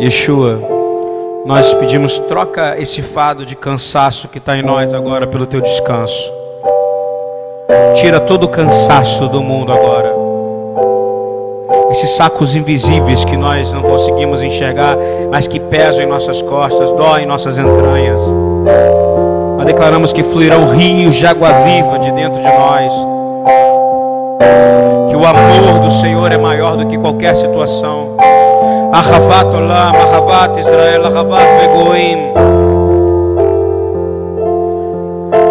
Yeshua, nós pedimos, troca esse fado de cansaço que está em nós agora pelo teu descanso. Tira todo o cansaço do mundo agora. Esses sacos invisíveis que nós não conseguimos enxergar, mas que pesam em nossas costas, doem em nossas entranhas. Nós declaramos que fluirão rios de água viva de dentro de nós. Que o amor do Senhor é maior do que qualquer situação. Ahavat Olam, Ahavat Israel, Ahavat Begoim.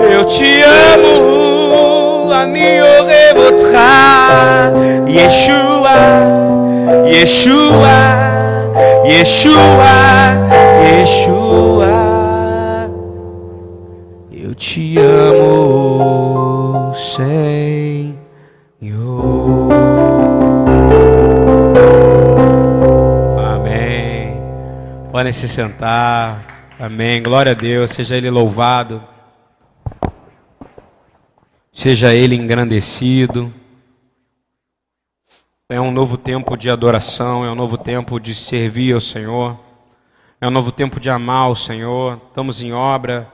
Eu te amo, Ani Orev Otcha, Yeshua, Yeshua, Yeshua, Yeshua. Eu te amo, Senhor. Podem se sentar. Amém. Glória a Deus. Seja Ele louvado. Seja Ele engrandecido. É um novo tempo de adoração, é um novo tempo de servir ao Senhor, é um novo tempo de amar o Senhor. Estamos em obra.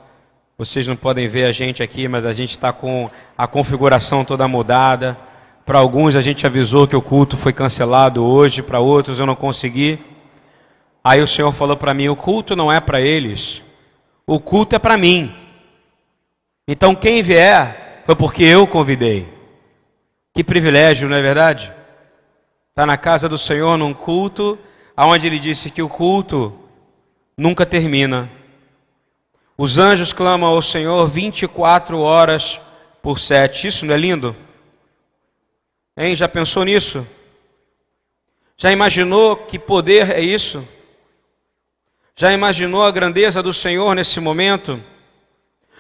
Vocês não podem ver a gente aqui, mas a gente está com a configuração toda mudada. Para alguns a gente avisou que o culto foi cancelado hoje, para outros eu não consegui. Aí o Senhor falou para mim: o culto não é para eles, o culto é para mim. Então quem vier foi porque eu convidei. Que privilégio, não é verdade? Está na casa do Senhor num culto, aonde ele disse que o culto nunca termina. Os anjos clamam ao Senhor 24 horas por sete. Isso não é lindo? Hein? Já pensou nisso? Já imaginou que poder é isso? Já imaginou a grandeza do Senhor nesse momento?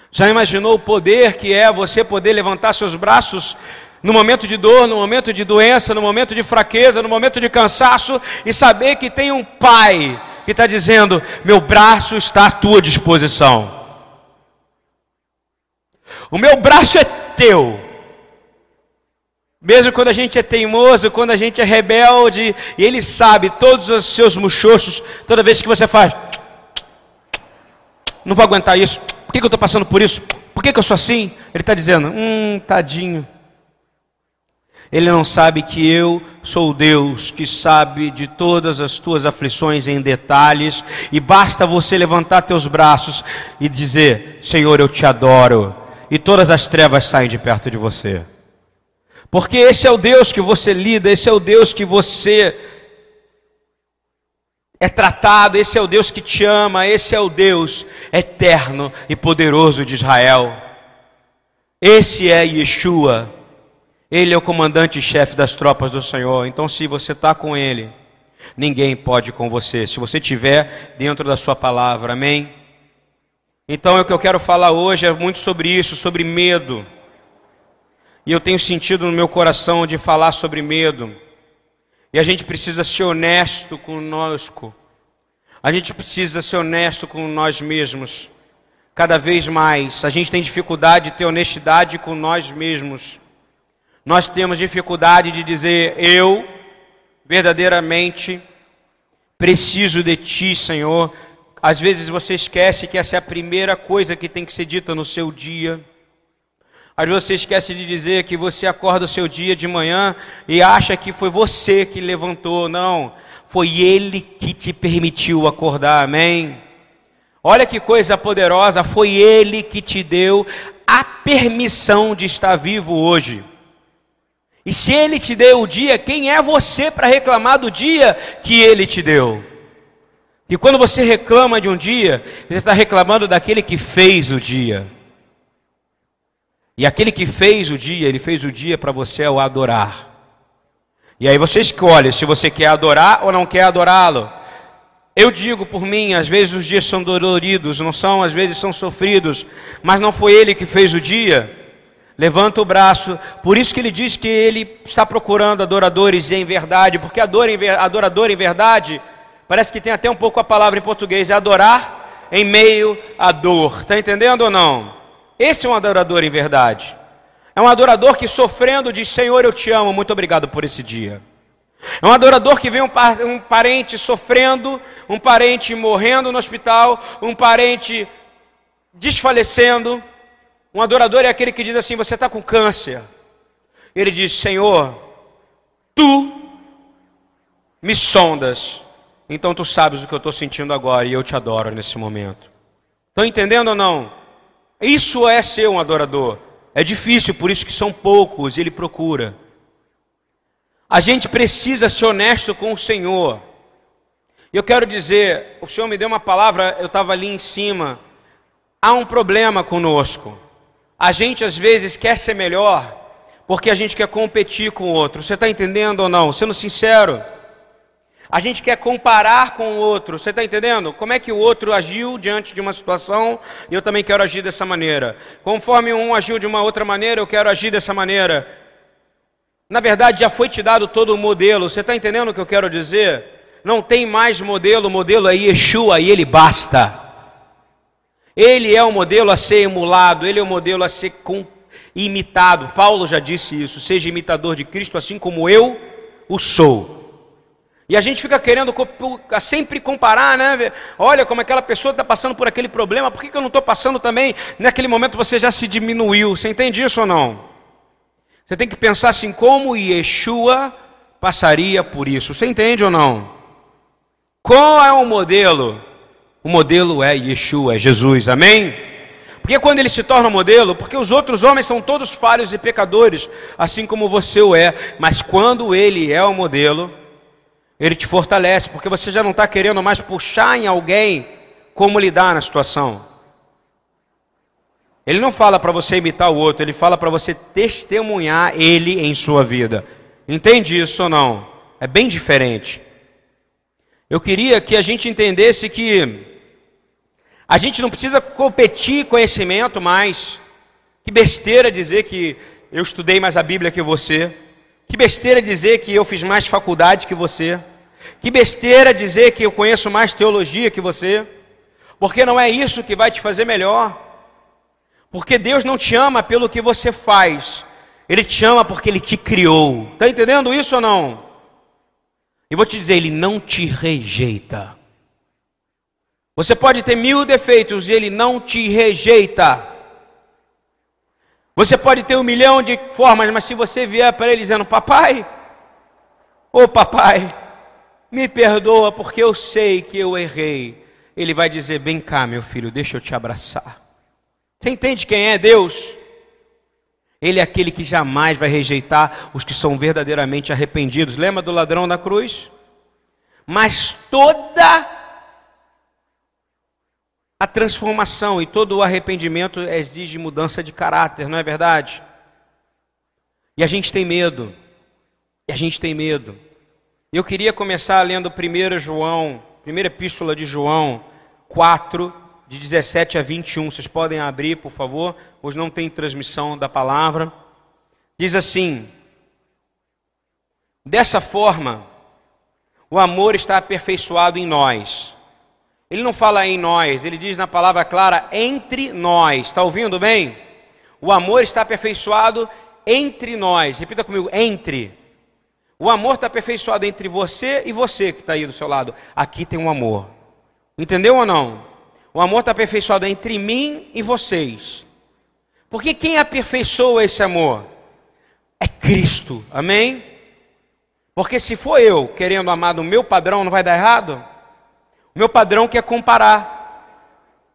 Já imaginou o poder que é você poder levantar seus braços no momento de dor, no momento de doença, no momento de fraqueza, no momento de cansaço e saber que tem um Pai que está dizendo: Meu braço está à tua disposição. O meu braço é teu. Mesmo quando a gente é teimoso, quando a gente é rebelde, e Ele sabe todos os seus muxoxos, toda vez que você faz, não vou aguentar isso, por que, que eu estou passando por isso? Por que, que eu sou assim? Ele está dizendo, hum, tadinho. Ele não sabe que eu sou o Deus que sabe de todas as tuas aflições em detalhes, e basta você levantar teus braços e dizer: Senhor, eu te adoro, e todas as trevas saem de perto de você. Porque esse é o Deus que você lida, esse é o Deus que você é tratado, esse é o Deus que te ama, esse é o Deus eterno e poderoso de Israel. Esse é Yeshua. Ele é o comandante-chefe das tropas do Senhor. Então, se você está com Ele, ninguém pode com você. Se você estiver dentro da Sua palavra, amém? Então, o que eu quero falar hoje é muito sobre isso, sobre medo. E eu tenho sentido no meu coração de falar sobre medo. E a gente precisa ser honesto conosco. A gente precisa ser honesto com nós mesmos. Cada vez mais. A gente tem dificuldade de ter honestidade com nós mesmos. Nós temos dificuldade de dizer, eu verdadeiramente preciso de Ti, Senhor. Às vezes você esquece que essa é a primeira coisa que tem que ser dita no seu dia. Vezes você esquece de dizer que você acorda o seu dia de manhã e acha que foi você que levantou. Não, foi Ele que te permitiu acordar, amém? Olha que coisa poderosa, foi Ele que te deu a permissão de estar vivo hoje. E se Ele te deu o dia, quem é você para reclamar do dia que Ele te deu? E quando você reclama de um dia, você está reclamando daquele que fez o dia. E aquele que fez o dia, ele fez o dia para você o adorar. E aí você escolhe se você quer adorar ou não quer adorá-lo. Eu digo por mim, às vezes os dias são doloridos, não são, às vezes são sofridos, mas não foi ele que fez o dia. Levanta o braço, por isso que ele diz que ele está procurando adoradores em verdade, porque adorador em verdade, parece que tem até um pouco a palavra em português, é adorar em meio à dor. Está entendendo ou não? Esse é um adorador em verdade. É um adorador que sofrendo diz: Senhor, eu te amo, muito obrigado por esse dia. É um adorador que vê um, um parente sofrendo, um parente morrendo no hospital, um parente desfalecendo. Um adorador é aquele que diz assim: Você está com câncer. Ele diz: Senhor, tu me sondas, então tu sabes o que eu estou sentindo agora e eu te adoro nesse momento. Estão entendendo ou não? Isso é ser um adorador. É difícil, por isso que são poucos, ele procura. A gente precisa ser honesto com o Senhor. E eu quero dizer, o Senhor me deu uma palavra, eu estava ali em cima. Há um problema conosco. A gente às vezes quer ser melhor porque a gente quer competir com o outro. Você está entendendo ou não? Sendo sincero. A gente quer comparar com o outro, você está entendendo? Como é que o outro agiu diante de uma situação e eu também quero agir dessa maneira. Conforme um agiu de uma outra maneira, eu quero agir dessa maneira. Na verdade, já foi te dado todo o modelo, você está entendendo o que eu quero dizer? Não tem mais modelo, o modelo é Yeshua e ele basta. Ele é o modelo a ser emulado, ele é o modelo a ser imitado. Paulo já disse isso: seja imitador de Cristo, assim como eu o sou. E a gente fica querendo sempre comparar, né? Olha como aquela pessoa está passando por aquele problema, por que, eu não estou passando também? Naquele momento você já se diminuiu. Você entende isso ou não? Você tem que pensar assim, como Yeshua passaria por isso. Você entende ou não? Qual é o modelo? O modelo é Yeshua, é Jesus, amém? Porque quando ele se torna modelo, porque os outros homens são todos falhos e pecadores, assim como você o é, mas quando ele é o modelo, ele te fortalece, porque você já não está querendo mais puxar em alguém como lidar na situação. Ele não fala para você imitar o outro, ele fala para você testemunhar ele em sua vida. Entende isso ou não? É bem diferente. Eu queria que a gente entendesse que a gente não precisa competir conhecimento mais. Que besteira dizer que eu estudei mais a Bíblia que você. Que besteira dizer que eu fiz mais faculdade que você. Que besteira dizer que eu conheço mais teologia que você. Porque não é isso que vai te fazer melhor. Porque Deus não te ama pelo que você faz. Ele te ama porque Ele te criou. Está entendendo isso ou não? E vou te dizer, Ele não te rejeita. Você pode ter mil defeitos e Ele não te rejeita. Você pode ter um milhão de formas, mas se você vier para ele dizendo, papai, ô papai, me perdoa porque eu sei que eu errei, ele vai dizer, vem cá, meu filho, deixa eu te abraçar. Você entende quem é Deus? Ele é aquele que jamais vai rejeitar os que são verdadeiramente arrependidos. Lembra do ladrão na cruz? Mas toda a transformação e todo o arrependimento exige mudança de caráter, não é verdade? E a gente tem medo. E a gente tem medo. Eu queria começar lendo 1 João, primeira epístola de João 4, de 17 a 21. Vocês podem abrir, por favor. Hoje não tem transmissão da palavra. Diz assim: Dessa forma, o amor está aperfeiçoado em nós ele não fala em nós, ele diz na palavra clara entre nós. Está ouvindo bem? O amor está aperfeiçoado entre nós. Repita comigo: entre. O amor está aperfeiçoado entre você e você que está aí do seu lado. Aqui tem um amor. Entendeu ou não? O amor está aperfeiçoado entre mim e vocês. Porque quem aperfeiçoa esse amor? É Cristo. Amém? Porque se for eu querendo amar do meu padrão, não vai dar errado? meu padrão quer comparar.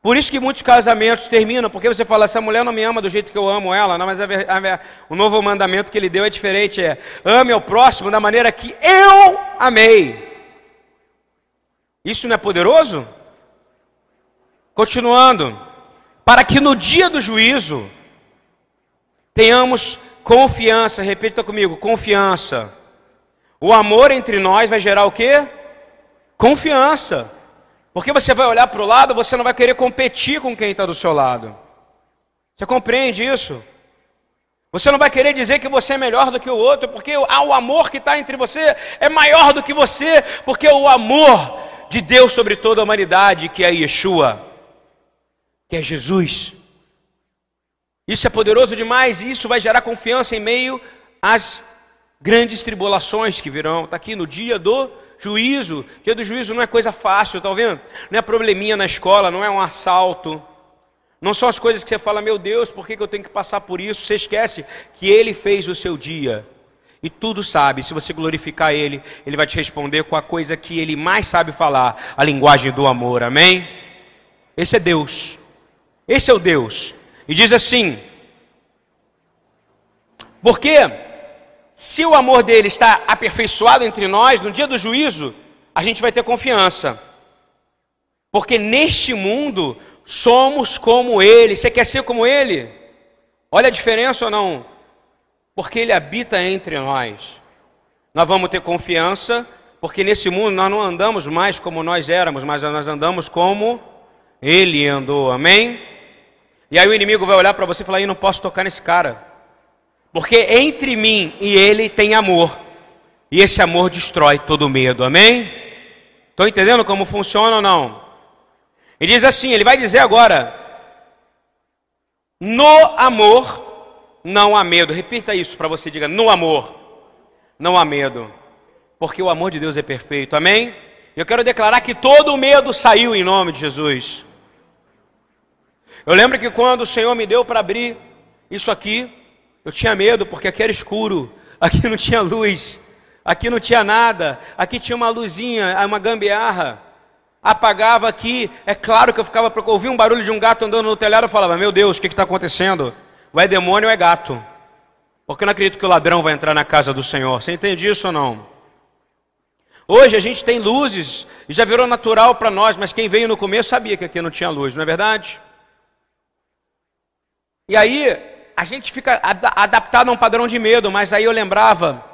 Por isso que muitos casamentos terminam, porque você fala, essa mulher não me ama do jeito que eu amo ela, não, mas a, a, o novo mandamento que ele deu é diferente, é ame ao próximo da maneira que eu amei. Isso não é poderoso? Continuando, para que no dia do juízo tenhamos confiança, repita comigo, confiança. O amor entre nós vai gerar o quê? Confiança. Porque você vai olhar para o lado, você não vai querer competir com quem está do seu lado. Você compreende isso? Você não vai querer dizer que você é melhor do que o outro, porque o amor que está entre você é maior do que você, porque o amor de Deus sobre toda a humanidade, que é Yeshua, que é Jesus. Isso é poderoso demais e isso vai gerar confiança em meio às grandes tribulações que virão. Está aqui no dia do juízo. Dia do juízo não é coisa fácil, está vendo? Não é probleminha na escola, não é um assalto. Não são as coisas que você fala, meu Deus, por que, que eu tenho que passar por isso? Você esquece que Ele fez o seu dia. E tudo sabe, se você glorificar Ele, Ele vai te responder com a coisa que Ele mais sabe falar, a linguagem do amor, amém? Esse é Deus, esse é o Deus. E diz assim: porque se o amor dele está aperfeiçoado entre nós, no dia do juízo, a gente vai ter confiança. Porque neste mundo somos como ele. Você quer ser como ele? Olha a diferença ou não? Porque ele habita entre nós. Nós vamos ter confiança, porque nesse mundo nós não andamos mais como nós éramos, mas nós andamos como ele andou. Amém? E aí o inimigo vai olhar para você e falar: "Eu não posso tocar nesse cara". Porque entre mim e ele tem amor. E esse amor destrói todo medo. Amém? Estão entendendo como funciona ou não? Ele diz assim: ele vai dizer agora: no amor não há medo. Repita isso para você, diga: no amor não há medo. Porque o amor de Deus é perfeito. Amém? Eu quero declarar que todo o medo saiu em nome de Jesus. Eu lembro que quando o Senhor me deu para abrir isso aqui, eu tinha medo porque aqui era escuro, aqui não tinha luz, aqui não tinha nada, aqui tinha uma luzinha, uma gambiarra. Apagava aqui, é claro que eu ficava, eu ouvia um barulho de um gato andando no telhado, eu falava, meu Deus, o que está acontecendo? Ou é demônio ou é gato? Porque eu não acredito que o ladrão vai entrar na casa do Senhor. Você entende isso ou não? Hoje a gente tem luzes e já virou natural para nós, mas quem veio no começo sabia que aqui não tinha luz, não é verdade? E aí, a gente fica adaptado a um padrão de medo, mas aí eu lembrava,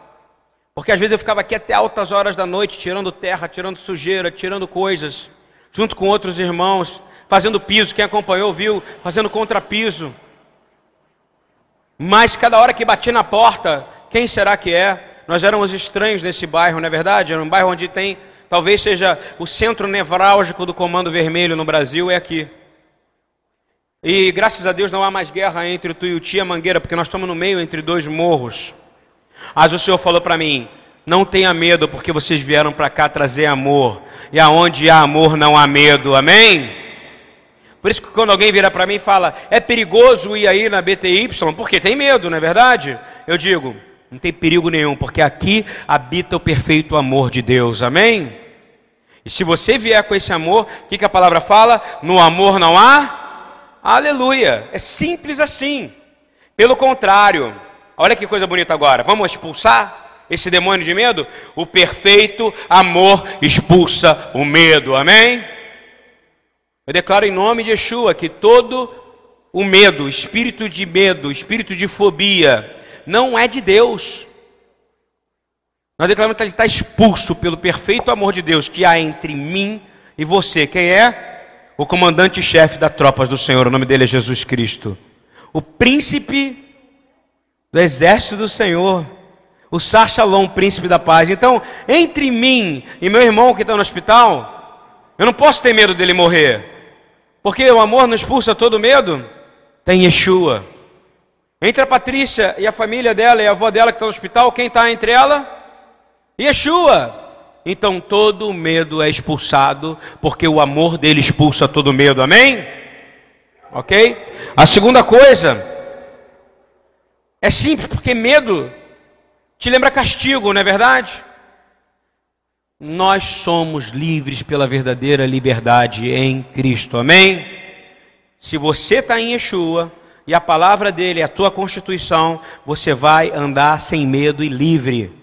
porque às vezes eu ficava aqui até altas horas da noite, tirando terra, tirando sujeira, tirando coisas, junto com outros irmãos, fazendo piso, quem acompanhou viu, fazendo contrapiso. Mas cada hora que bati na porta, quem será que é? Nós éramos estranhos nesse bairro, não é verdade? Era um bairro onde tem, talvez seja o centro nevrálgico do Comando Vermelho no Brasil, é aqui. E graças a Deus não há mais guerra entre o Tuiuti e a Mangueira, porque nós estamos no meio entre dois morros. Mas o Senhor falou para mim: não tenha medo, porque vocês vieram para cá trazer amor. E aonde há amor não há medo. Amém? Por isso que quando alguém vira para mim e fala, é perigoso ir aí na BTY, porque tem medo, não é verdade? Eu digo, não tem perigo nenhum, porque aqui habita o perfeito amor de Deus. Amém? E se você vier com esse amor, o que, que a palavra fala? No amor não há Aleluia. É simples assim. Pelo contrário, olha que coisa bonita agora. Vamos expulsar esse demônio de medo? O perfeito amor expulsa o medo. Amém? Eu declaro em nome de Yeshua que todo o medo, espírito de medo, espírito de fobia, não é de Deus. Nós declaramos que ele está expulso pelo perfeito amor de Deus que há entre mim e você. Quem é? O comandante-chefe das tropas do Senhor, o nome dele é Jesus Cristo, o príncipe do exército do Senhor, o Sar príncipe da paz. Então, entre mim e meu irmão que está no hospital, eu não posso ter medo dele morrer, porque o amor não expulsa todo medo. Tem Yeshua. Entre a Patrícia e a família dela e a avó dela que está no hospital, quem está entre ela? Yeshua. Então todo medo é expulsado, porque o amor dele expulsa todo medo, amém? Ok? A segunda coisa é simples, porque medo te lembra castigo, não é verdade? Nós somos livres pela verdadeira liberdade em Cristo, amém? Se você está em Yeshua e a palavra dele é a tua constituição, você vai andar sem medo e livre.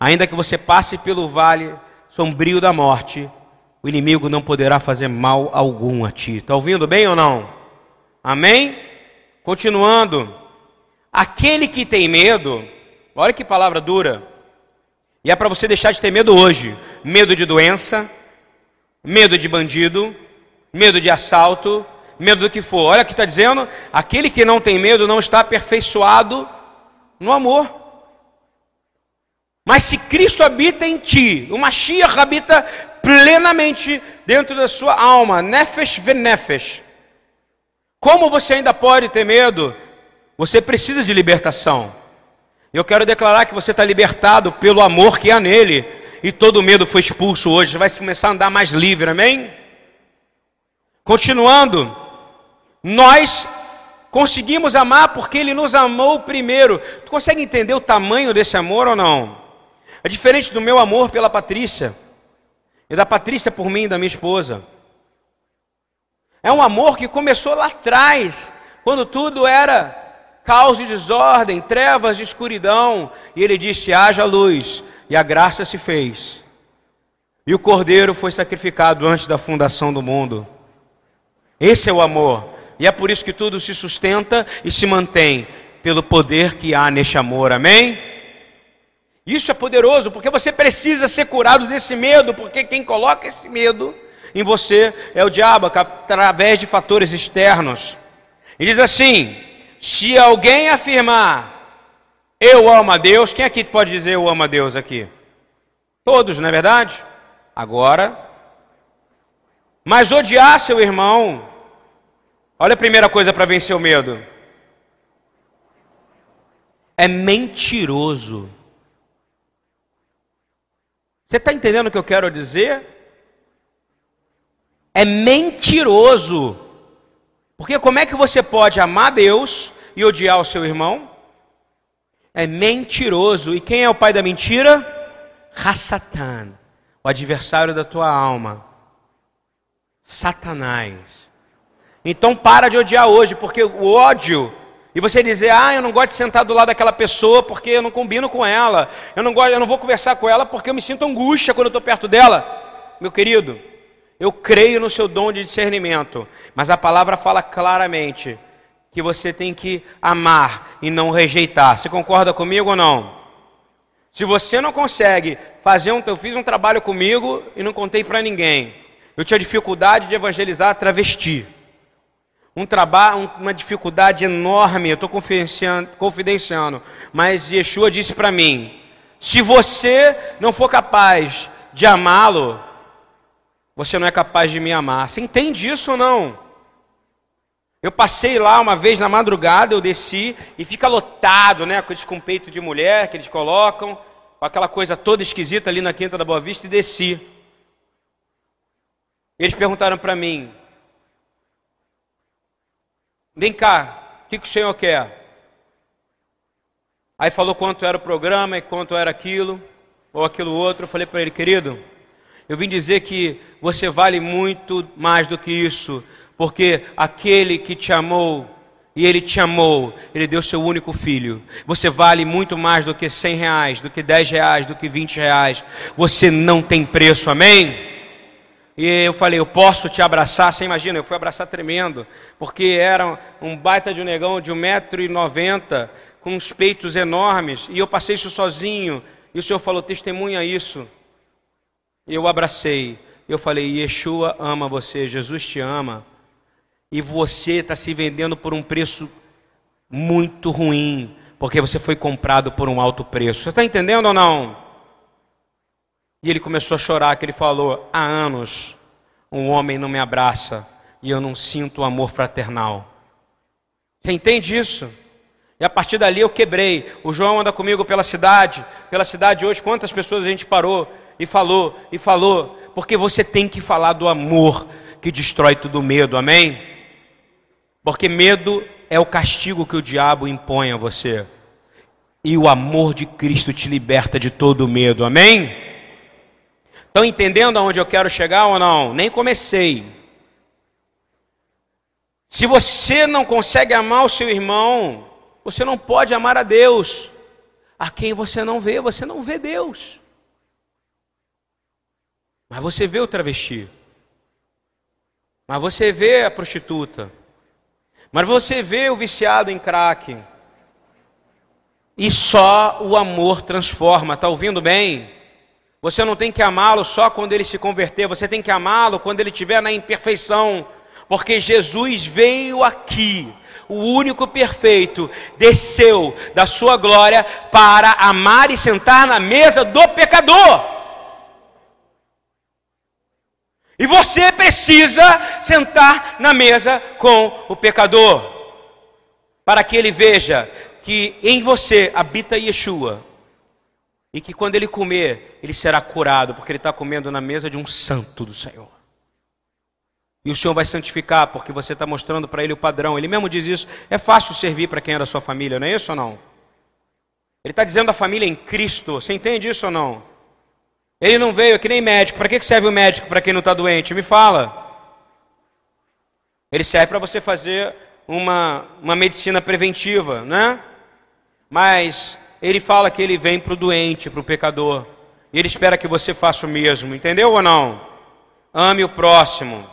Ainda que você passe pelo vale sombrio da morte, o inimigo não poderá fazer mal algum a ti. Está ouvindo bem ou não? Amém? Continuando. Aquele que tem medo, olha que palavra dura. E é para você deixar de ter medo hoje: medo de doença, medo de bandido, medo de assalto, medo do que for. Olha o que está dizendo: aquele que não tem medo não está aperfeiçoado no amor. Mas se Cristo habita em ti, o Mashiach habita plenamente dentro da sua alma, nefesh venefesh. Como você ainda pode ter medo? Você precisa de libertação. Eu quero declarar que você está libertado pelo amor que há nele. E todo medo foi expulso hoje. Você vai começar a andar mais livre, amém? Continuando, nós conseguimos amar porque ele nos amou primeiro. Tu consegue entender o tamanho desse amor ou não? É diferente do meu amor pela Patrícia e da Patrícia por mim e da minha esposa. É um amor que começou lá atrás, quando tudo era caos e desordem, trevas de escuridão. E ele disse: haja luz, e a graça se fez. E o cordeiro foi sacrificado antes da fundação do mundo. Esse é o amor. E é por isso que tudo se sustenta e se mantém pelo poder que há neste amor. Amém? Isso é poderoso, porque você precisa ser curado desse medo, porque quem coloca esse medo em você é o diabo, através de fatores externos. E diz assim: se alguém afirmar, eu amo a Deus, quem aqui pode dizer eu amo a Deus aqui? Todos, não é verdade? Agora, mas odiar seu irmão, olha a primeira coisa para vencer o medo. É mentiroso. Você está entendendo o que eu quero dizer? É mentiroso. Porque como é que você pode amar Deus e odiar o seu irmão? É mentiroso. E quem é o pai da mentira? Hassatan, o adversário da tua alma. Satanás. Então para de odiar hoje, porque o ódio e você dizer, ah, eu não gosto de sentar do lado daquela pessoa porque eu não combino com ela, eu não gosto, eu não vou conversar com ela porque eu me sinto angústia quando eu estou perto dela. Meu querido, eu creio no seu dom de discernimento, mas a palavra fala claramente que você tem que amar e não rejeitar. Você concorda comigo ou não? Se você não consegue fazer um, eu fiz um trabalho comigo e não contei para ninguém. Eu tinha dificuldade de evangelizar travesti. Um trabalho, uma dificuldade enorme, eu estou confidenciando, confidenciando, mas Yeshua disse para mim: se você não for capaz de amá-lo, você não é capaz de me amar. Você entende isso ou não? Eu passei lá uma vez na madrugada, eu desci e fica lotado, né? Aqueles com peito de mulher que eles colocam, com aquela coisa toda esquisita ali na Quinta da Boa Vista e desci. Eles perguntaram para mim: Vem cá, o que, que o senhor quer? Aí falou quanto era o programa e quanto era aquilo, ou aquilo outro. Eu falei para ele, querido, eu vim dizer que você vale muito mais do que isso, porque aquele que te amou, e ele te amou, ele deu seu único filho. Você vale muito mais do que cem reais, do que dez reais, do que vinte reais. Você não tem preço, amém? E eu falei, eu posso te abraçar? Você imagina, eu fui abraçar tremendo, porque era um baita de um negão de um metro e noventa, com uns peitos enormes, e eu passei isso sozinho, e o Senhor falou, testemunha isso. Eu abracei. Eu falei: Yeshua ama você, Jesus te ama. E você está se vendendo por um preço muito ruim, porque você foi comprado por um alto preço. Você está entendendo ou não? E ele começou a chorar, que ele falou: há anos um homem não me abraça e eu não sinto o amor fraternal. Você entende isso? E a partir dali eu quebrei. O João anda comigo pela cidade. Pela cidade hoje, quantas pessoas a gente parou? e falou e falou, porque você tem que falar do amor que destrói todo medo, amém? Porque medo é o castigo que o diabo impõe a você, e o amor de Cristo te liberta de todo medo, amém? Estão entendendo aonde eu quero chegar ou não? Nem comecei. Se você não consegue amar o seu irmão, você não pode amar a Deus. A quem você não vê, você não vê Deus. Mas você vê o travesti. Mas você vê a prostituta. Mas você vê o viciado em crack. E só o amor transforma. Está ouvindo bem? Você não tem que amá-lo só quando ele se converter. Você tem que amá-lo quando ele estiver na imperfeição. Porque Jesus veio aqui o único perfeito, desceu da sua glória para amar e sentar na mesa do pecador. E você precisa sentar na mesa com o pecador, para que ele veja que em você habita Yeshua e que quando ele comer, ele será curado, porque ele está comendo na mesa de um santo do Senhor. E o Senhor vai santificar, porque você está mostrando para ele o padrão. Ele mesmo diz isso. É fácil servir para quem é da sua família, não é isso ou não? Ele está dizendo a família em Cristo. Você entende isso ou não? Ele não veio, é que nem médico. Para que serve o médico para quem não está doente? Me fala. Ele serve para você fazer uma, uma medicina preventiva, né? Mas ele fala que ele vem para o doente, para o pecador. E ele espera que você faça o mesmo, entendeu ou não? Ame o próximo.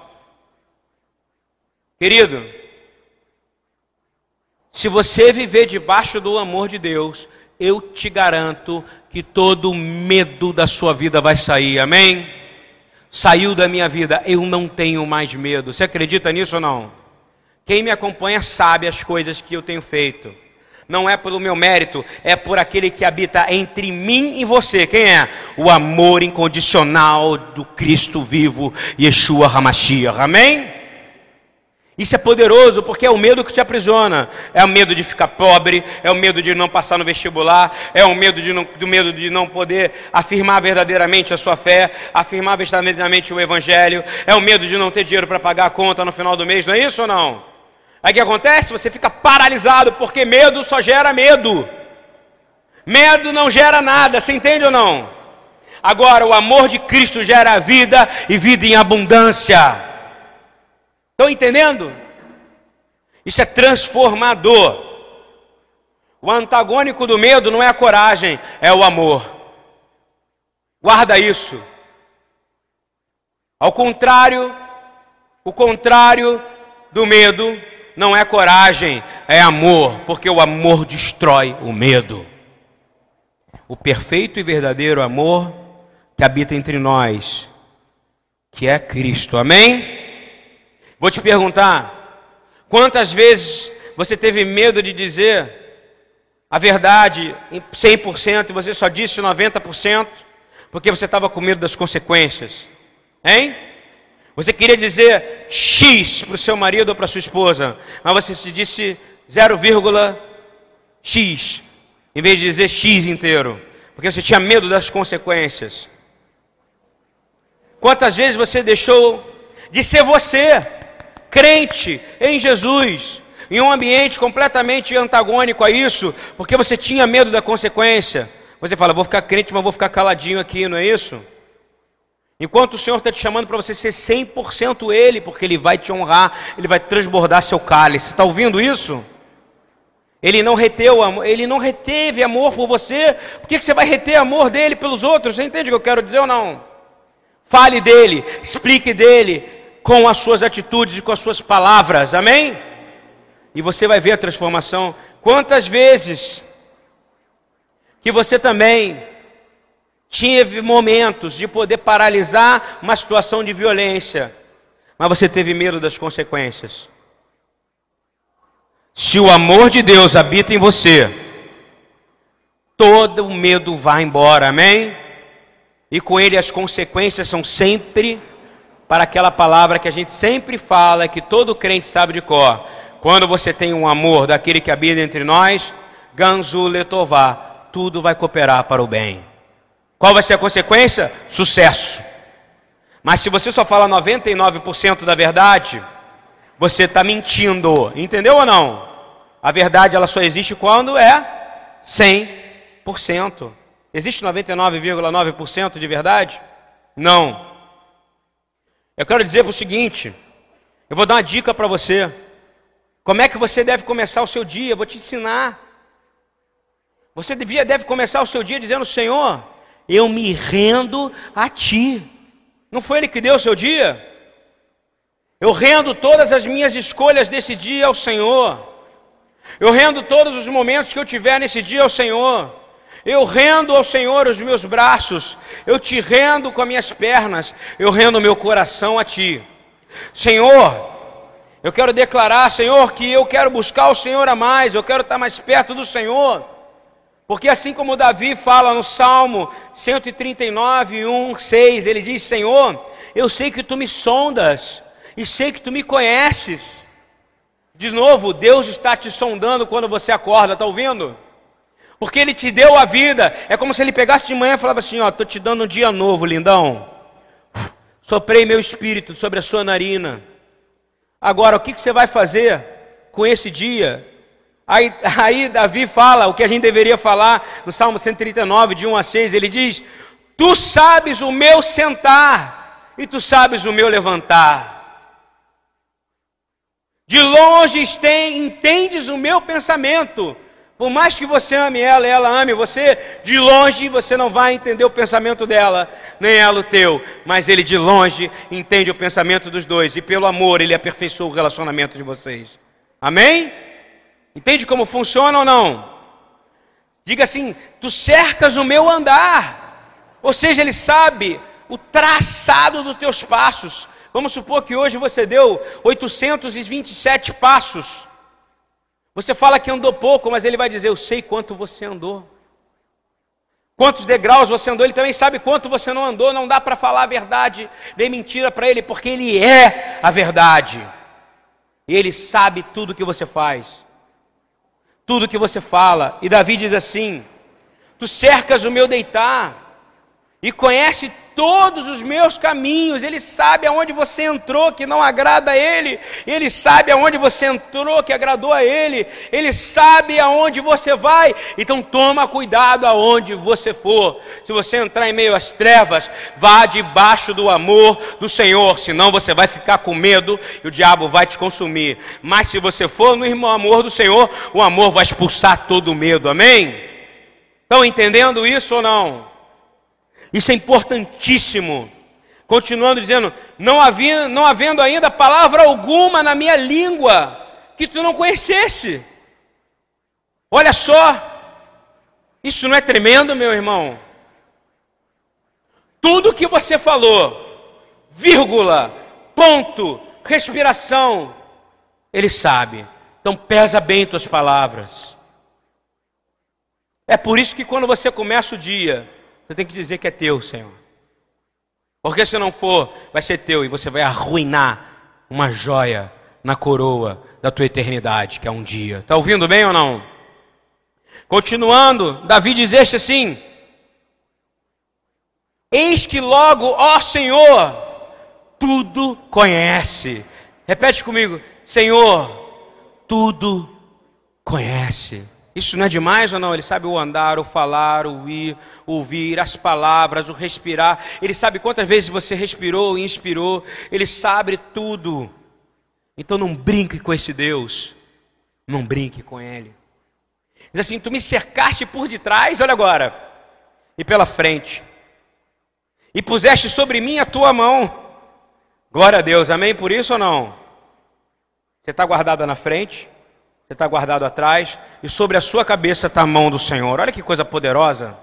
Querido, se você viver debaixo do amor de Deus, eu te garanto que todo medo da sua vida vai sair, amém? Saiu da minha vida, eu não tenho mais medo. Você acredita nisso ou não? Quem me acompanha sabe as coisas que eu tenho feito. Não é pelo meu mérito, é por aquele que habita entre mim e você. Quem é? O amor incondicional do Cristo vivo, Yeshua Hamashiach. Amém? Isso é poderoso porque é o medo que te aprisiona. É o medo de ficar pobre, é o medo de não passar no vestibular, é o medo de não, do medo de não poder afirmar verdadeiramente a sua fé, afirmar verdadeiramente o evangelho, é o medo de não ter dinheiro para pagar a conta no final do mês, não é isso ou não? Aí o que acontece? Você fica paralisado porque medo só gera medo. Medo não gera nada, você entende ou não? Agora, o amor de Cristo gera vida e vida em abundância. Estão entendendo? Isso é transformador. O antagônico do medo não é a coragem, é o amor. Guarda isso. Ao contrário, o contrário do medo não é coragem, é amor, porque o amor destrói o medo. O perfeito e verdadeiro amor que habita entre nós, que é Cristo. Amém? Vou te perguntar: quantas vezes você teve medo de dizer a verdade em 100% e você só disse 90% porque você estava com medo das consequências? Hein? Você queria dizer X para o seu marido ou para sua esposa, mas você se disse 0,x em vez de dizer X inteiro, porque você tinha medo das consequências. Quantas vezes você deixou de ser você crente em Jesus, em um ambiente completamente antagônico a isso, porque você tinha medo da consequência. Você fala, vou ficar crente, mas vou ficar caladinho aqui, não é isso? Enquanto o Senhor está te chamando para você ser 100% Ele, porque Ele vai te honrar, Ele vai transbordar seu cálice. Está ouvindo isso? Ele não reteu amor, ele não reteve amor por você. Por que, que você vai reter amor dele pelos outros? Você entende o que eu quero dizer ou não? Fale dele, explique dele, com as suas atitudes e com as suas palavras, amém? E você vai ver a transformação. Quantas vezes que você também tive momentos de poder paralisar uma situação de violência, mas você teve medo das consequências. Se o amor de Deus habita em você, todo o medo vai embora, amém? E com ele as consequências são sempre para aquela palavra que a gente sempre fala, que todo crente sabe de cor. Quando você tem um amor daquele que habita entre nós, Ganzu Letová, tudo vai cooperar para o bem. Qual vai ser a consequência? Sucesso. Mas se você só fala 99% da verdade, você está mentindo. Entendeu ou não? A verdade ela só existe quando é 100%. Existe 99,9% de verdade? Não. Eu quero dizer o seguinte: eu vou dar uma dica para você. Como é que você deve começar o seu dia? Eu vou te ensinar. Você devia, deve começar o seu dia dizendo: Senhor, eu me rendo a Ti. Não foi Ele que deu o seu dia? Eu rendo todas as minhas escolhas desse dia ao Senhor. Eu rendo todos os momentos que eu tiver nesse dia ao Senhor. Eu rendo ao Senhor os meus braços, eu te rendo com as minhas pernas, eu rendo meu coração a ti. Senhor, eu quero declarar, Senhor, que eu quero buscar o Senhor a mais, eu quero estar mais perto do Senhor. Porque assim como Davi fala no Salmo 139, 1, 6, ele diz: Senhor, eu sei que tu me sondas e sei que tu me conheces. De novo, Deus está te sondando quando você acorda, está ouvindo? Porque Ele te deu a vida. É como se Ele pegasse de manhã e falava assim: Ó, estou te dando um dia novo, lindão. Soprei meu espírito sobre a sua narina. Agora, o que, que você vai fazer com esse dia? Aí, aí Davi fala o que a gente deveria falar no Salmo 139, de 1 a 6. Ele diz: Tu sabes o meu sentar e tu sabes o meu levantar. De longe entendes o meu pensamento. Por mais que você ame ela e ela ame você, de longe você não vai entender o pensamento dela, nem ela o teu. Mas ele de longe entende o pensamento dos dois. E pelo amor ele aperfeiçoa o relacionamento de vocês. Amém? Entende como funciona ou não? Diga assim: tu cercas o meu andar. Ou seja, ele sabe o traçado dos teus passos. Vamos supor que hoje você deu 827 passos. Você fala que andou pouco, mas ele vai dizer: Eu sei quanto você andou. Quantos degraus você andou, ele também sabe quanto você não andou. Não dá para falar a verdade nem mentira para ele, porque ele é a verdade. E ele sabe tudo que você faz, tudo que você fala. E Davi diz assim: Tu cercas o meu deitar e conhece todos os meus caminhos. Ele sabe aonde você entrou que não agrada a Ele. Ele sabe aonde você entrou que agradou a Ele. Ele sabe aonde você vai. Então toma cuidado aonde você for. Se você entrar em meio às trevas, vá debaixo do amor do Senhor. Senão você vai ficar com medo e o diabo vai te consumir. Mas se você for no amor do Senhor, o amor vai expulsar todo o medo. Amém? Estão entendendo isso ou não? Isso é importantíssimo. Continuando dizendo: não, havia, não havendo ainda palavra alguma na minha língua que tu não conhecesse. Olha só, isso não é tremendo, meu irmão? Tudo que você falou, vírgula, ponto, respiração, ele sabe. Então pesa bem tuas palavras. É por isso que quando você começa o dia, você tem que dizer que é teu, Senhor. Porque se não for, vai ser teu e você vai arruinar uma joia na coroa da tua eternidade, que é um dia. Está ouvindo bem ou não? Continuando, Davi diz este assim: Eis que logo, ó Senhor, tudo conhece. Repete comigo, Senhor, tudo conhece. Isso não é demais ou não? Ele sabe o andar, o falar, o ir, ouvir, as palavras, o respirar. Ele sabe quantas vezes você respirou e inspirou. Ele sabe tudo. Então não brinque com esse Deus. Não brinque com Ele. Diz assim: Tu me cercaste por detrás, olha agora, e pela frente, e puseste sobre mim a tua mão. Glória a Deus, amém por isso ou não? Você está guardada na frente, você está guardado atrás, e sobre a sua cabeça está a mão do Senhor. Olha que coisa poderosa.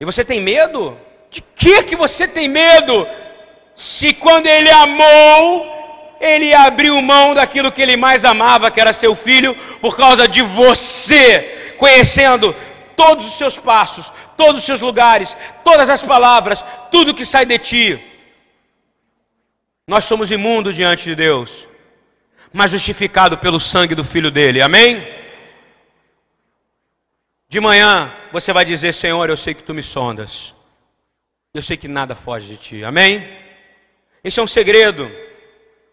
E você tem medo? De que que você tem medo? Se quando ele amou, ele abriu mão daquilo que ele mais amava, que era seu filho, por causa de você, conhecendo todos os seus passos, todos os seus lugares, todas as palavras, tudo que sai de ti. Nós somos imundos diante de Deus mas justificado pelo sangue do filho dele. Amém? De manhã você vai dizer: Senhor, eu sei que tu me sondas. Eu sei que nada foge de ti. Amém? Esse é um segredo.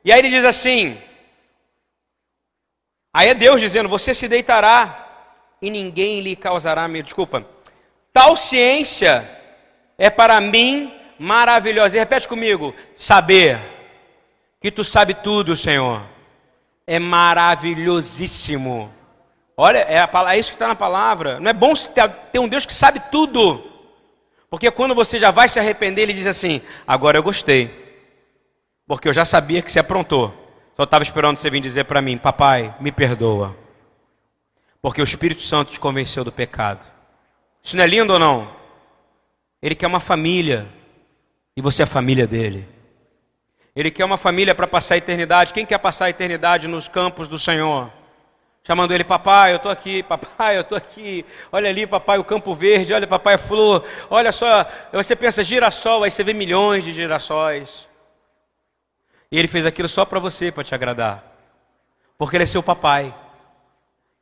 E aí ele diz assim: Aí é Deus dizendo: Você se deitará e ninguém lhe causará medo. Desculpa. Tal ciência é para mim maravilhosa. E repete comigo: saber que tu sabe tudo, Senhor é maravilhosíssimo. Olha, é, a, é isso que está na palavra. Não é bom ter um Deus que sabe tudo. Porque quando você já vai se arrepender, ele diz assim: Agora eu gostei. Porque eu já sabia que você aprontou. Só estava esperando você vir dizer para mim: Papai, me perdoa. Porque o Espírito Santo te convenceu do pecado. Isso não é lindo ou não? Ele quer uma família. E você é a família dele. Ele quer uma família para passar a eternidade. Quem quer passar a eternidade nos campos do Senhor? Chamando ele, papai, eu estou aqui, papai, eu estou aqui. Olha ali, papai, o campo verde, olha, papai, a flor. Olha só, você pensa girassol, aí você vê milhões de girassóis. E ele fez aquilo só para você, para te agradar. Porque Ele é seu papai.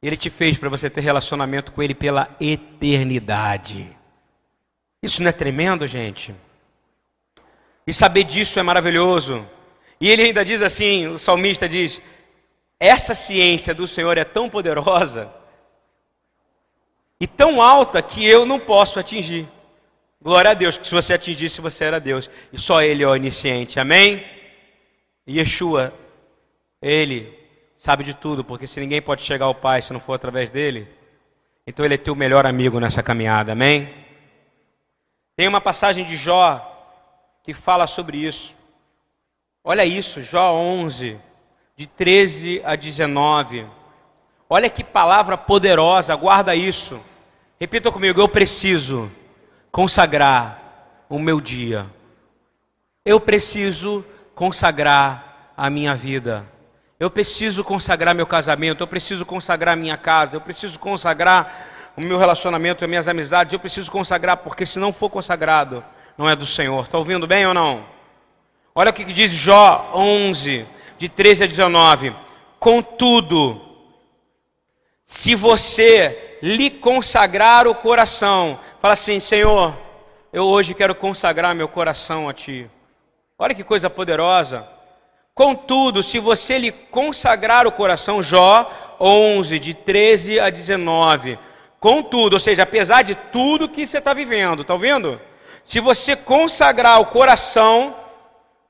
Ele te fez para você ter relacionamento com Ele pela eternidade. Isso não é tremendo, gente? E saber disso é maravilhoso. E ele ainda diz assim: o salmista diz, essa ciência do Senhor é tão poderosa e tão alta que eu não posso atingir. Glória a Deus, que se você atingisse, você era Deus. E só Ele é onisciente. Amém? Yeshua, Ele sabe de tudo, porque se ninguém pode chegar ao Pai se não for através dele, então Ele é teu melhor amigo nessa caminhada. Amém? Tem uma passagem de Jó que fala sobre isso. Olha isso, Jó 11, de 13 a 19. Olha que palavra poderosa, guarda isso. Repita comigo: eu preciso consagrar o meu dia. Eu preciso consagrar a minha vida. Eu preciso consagrar meu casamento, eu preciso consagrar minha casa, eu preciso consagrar o meu relacionamento, as minhas amizades, eu preciso consagrar, porque se não for consagrado, não é do Senhor. Está ouvindo bem ou não? Olha o que diz Jó 11, de 13 a 19. Contudo, se você lhe consagrar o coração, fala assim: Senhor, eu hoje quero consagrar meu coração a Ti. Olha que coisa poderosa. Contudo, se você lhe consagrar o coração, Jó 11, de 13 a 19. Contudo, ou seja, apesar de tudo que você está vivendo, está ouvindo? Se você consagrar o coração,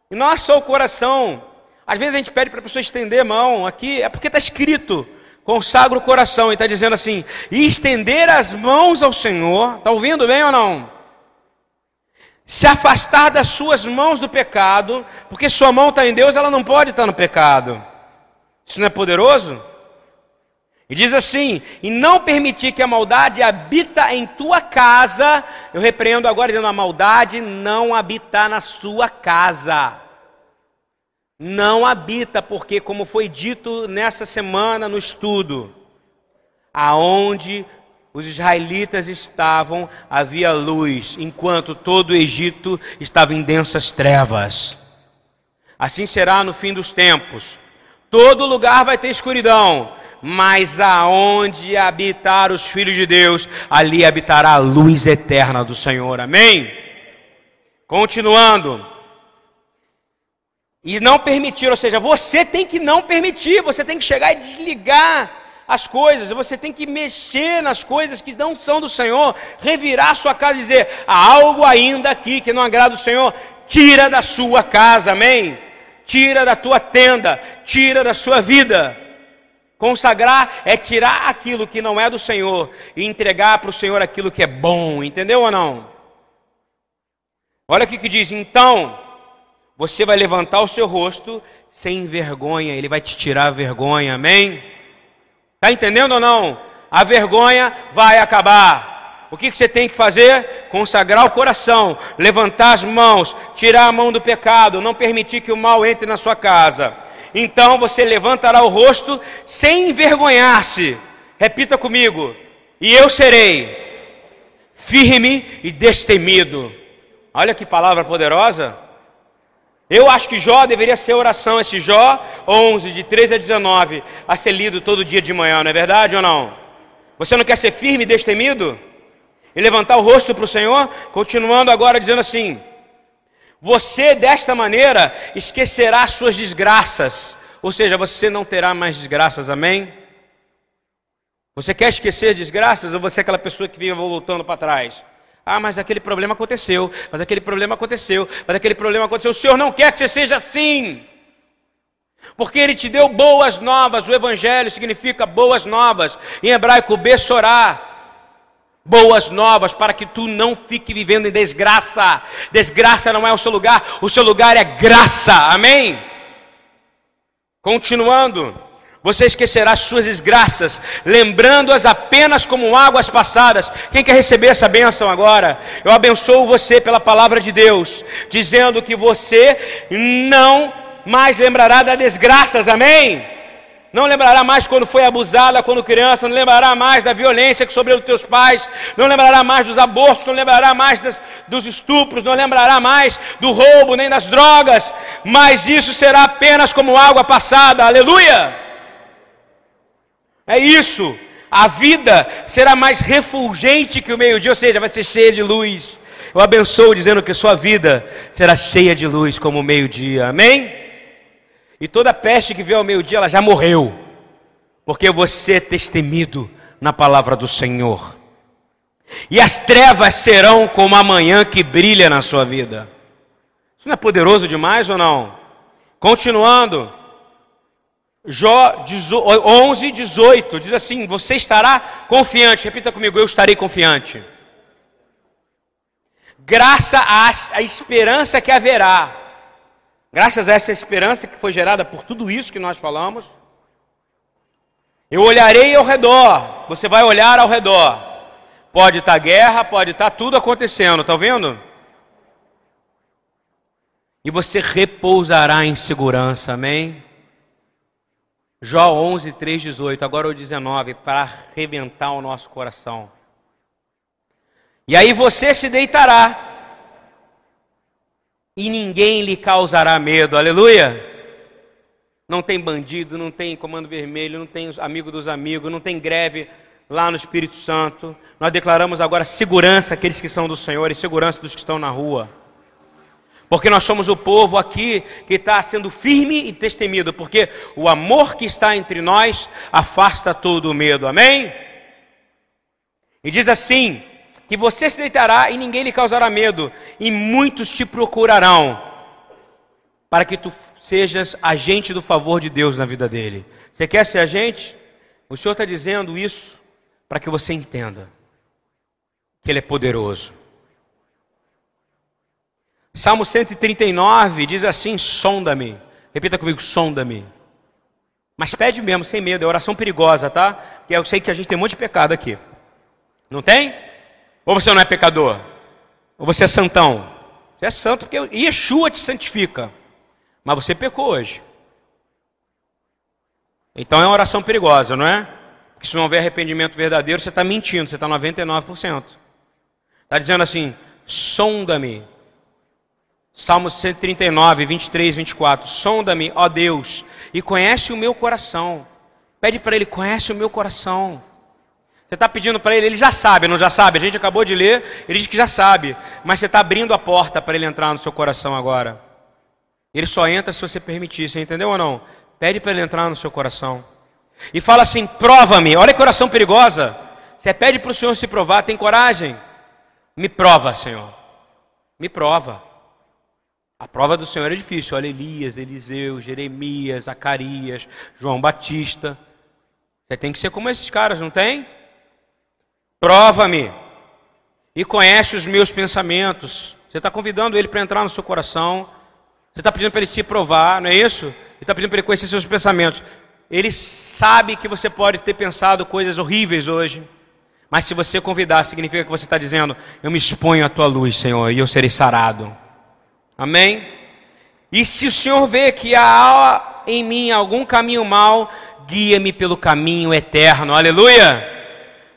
e não é só o coração, às vezes a gente pede para a pessoa estender a mão aqui, é porque está escrito, consagra o coração, e está dizendo assim, e estender as mãos ao Senhor, está ouvindo bem ou não? Se afastar das suas mãos do pecado, porque sua mão está em Deus, ela não pode estar no pecado. Isso não é poderoso? E diz assim: e não permitir que a maldade habita em tua casa. Eu repreendo agora dizendo: a maldade não habita na sua casa. Não habita, porque, como foi dito nessa semana no estudo, aonde os israelitas estavam, havia luz, enquanto todo o Egito estava em densas trevas. Assim será no fim dos tempos. Todo lugar vai ter escuridão mas aonde habitar os filhos de Deus, ali habitará a luz eterna do Senhor. Amém? Continuando. E não permitir, ou seja, você tem que não permitir, você tem que chegar e desligar as coisas, você tem que mexer nas coisas que não são do Senhor, revirar sua casa e dizer: há algo ainda aqui que não agrada o Senhor, tira da sua casa, amém? Tira da tua tenda, tira da sua vida. Consagrar é tirar aquilo que não é do Senhor e entregar para o Senhor aquilo que é bom, entendeu ou não? Olha o que diz: então, você vai levantar o seu rosto sem vergonha, ele vai te tirar a vergonha, amém? Está entendendo ou não? A vergonha vai acabar. O que, você tem que fazer? Consagrar o coração, levantar as mãos, tirar a mão do pecado, não permitir que o mal entre na sua casa então você levantará o rosto sem envergonhar-se. Repita comigo: e eu serei firme e destemido. Olha que palavra poderosa. Eu acho que Jó deveria ser oração, esse Jó 11, de 13 a 19, a ser lido todo dia de manhã, não é verdade ou não? Você não quer ser firme e destemido? E levantar o rosto para o Senhor? Continuando agora dizendo assim: você, desta maneira, esquecerá suas desgraças, ou seja, você não terá mais desgraças, amém? Você quer esquecer desgraças ou você é aquela pessoa que vive voltando para trás? Ah, mas aquele problema aconteceu, mas aquele problema aconteceu, mas aquele problema aconteceu. O Senhor não quer que você seja assim. Porque Ele te deu boas novas, o Evangelho significa boas novas, em hebraico, bessorá boas novas para que tu não fique vivendo em desgraça. Desgraça não é o seu lugar, o seu lugar é graça. Amém? Continuando, você esquecerá suas desgraças, lembrando-as apenas como águas passadas. Quem quer receber essa bênção agora? Eu abençoo você pela palavra de Deus, dizendo que você não mais lembrará das desgraças. Amém? Não lembrará mais quando foi abusada quando criança, não lembrará mais da violência que sobre os teus pais, não lembrará mais dos abortos, não lembrará mais das, dos estupros, não lembrará mais do roubo nem das drogas, mas isso será apenas como água passada, aleluia! É isso. A vida será mais refulgente que o meio-dia, ou seja, vai ser cheia de luz. Eu abençoo dizendo que sua vida será cheia de luz como o meio-dia. Amém? E toda peste que veio ao meio-dia, ela já morreu. Porque você é testemido na palavra do Senhor. E as trevas serão como a manhã que brilha na sua vida. Isso não é poderoso demais ou não? Continuando. Jó 11, 18 diz assim: Você estará confiante. Repita comigo: Eu estarei confiante. Graças à esperança que haverá. Graças a essa esperança que foi gerada por tudo isso que nós falamos. Eu olharei ao redor. Você vai olhar ao redor. Pode estar guerra, pode estar tudo acontecendo, está vendo? E você repousará em segurança, amém? Jó 11, 3, 18, agora o 19, para arrebentar o nosso coração. E aí você se deitará, e ninguém lhe causará medo, aleluia. Não tem bandido, não tem comando vermelho, não tem amigo dos amigos, não tem greve lá no Espírito Santo. Nós declaramos agora segurança àqueles que são do Senhor e segurança dos que estão na rua. Porque nós somos o povo aqui que está sendo firme e testemido, porque o amor que está entre nós afasta todo o medo, amém? E diz assim: que você se deitará e ninguém lhe causará medo, e muitos te procurarão, para que tu sejas agente do favor de Deus na vida dele. Você quer ser agente? O Senhor está dizendo isso para que você entenda que Ele é poderoso. Salmo 139 diz assim: sonda-me. Repita comigo: sonda-me. Mas pede mesmo, sem medo, é oração perigosa, tá? Porque eu sei que a gente tem um monte de pecado aqui. Não tem? Ou você não é pecador? Ou você é santão? Você é santo porque Yeshua te santifica. Mas você pecou hoje. Então é uma oração perigosa, não é? Porque se não houver arrependimento verdadeiro, você está mentindo, você está 99%. Está dizendo assim: sonda-me Salmos 139, 23, 24. Sonda-me, ó Deus, e conhece o meu coração. Pede para Ele, conhece o meu coração. Você está pedindo para Ele, Ele já sabe, não já sabe? A gente acabou de ler, Ele diz que já sabe. Mas você está abrindo a porta para Ele entrar no seu coração agora. Ele só entra se você permitir, você entendeu ou não? Pede para Ele entrar no seu coração. E fala assim: prova-me. Olha que oração perigosa. Você pede para o Senhor se provar, tem coragem? Me prova, Senhor. Me prova. A prova do Senhor é difícil. Olha Elias, Eliseu, Jeremias, Zacarias, João Batista. Você tem que ser como esses caras, não tem? Prova-me e conhece os meus pensamentos. Você está convidando ele para entrar no seu coração. Você está pedindo para ele te provar, não é isso? Ele está pedindo para ele conhecer seus pensamentos. Ele sabe que você pode ter pensado coisas horríveis hoje. Mas se você convidar, significa que você está dizendo: Eu me exponho à tua luz, Senhor, e eu serei sarado. Amém? E se o Senhor vê que há em mim algum caminho mau, guia-me pelo caminho eterno. Aleluia!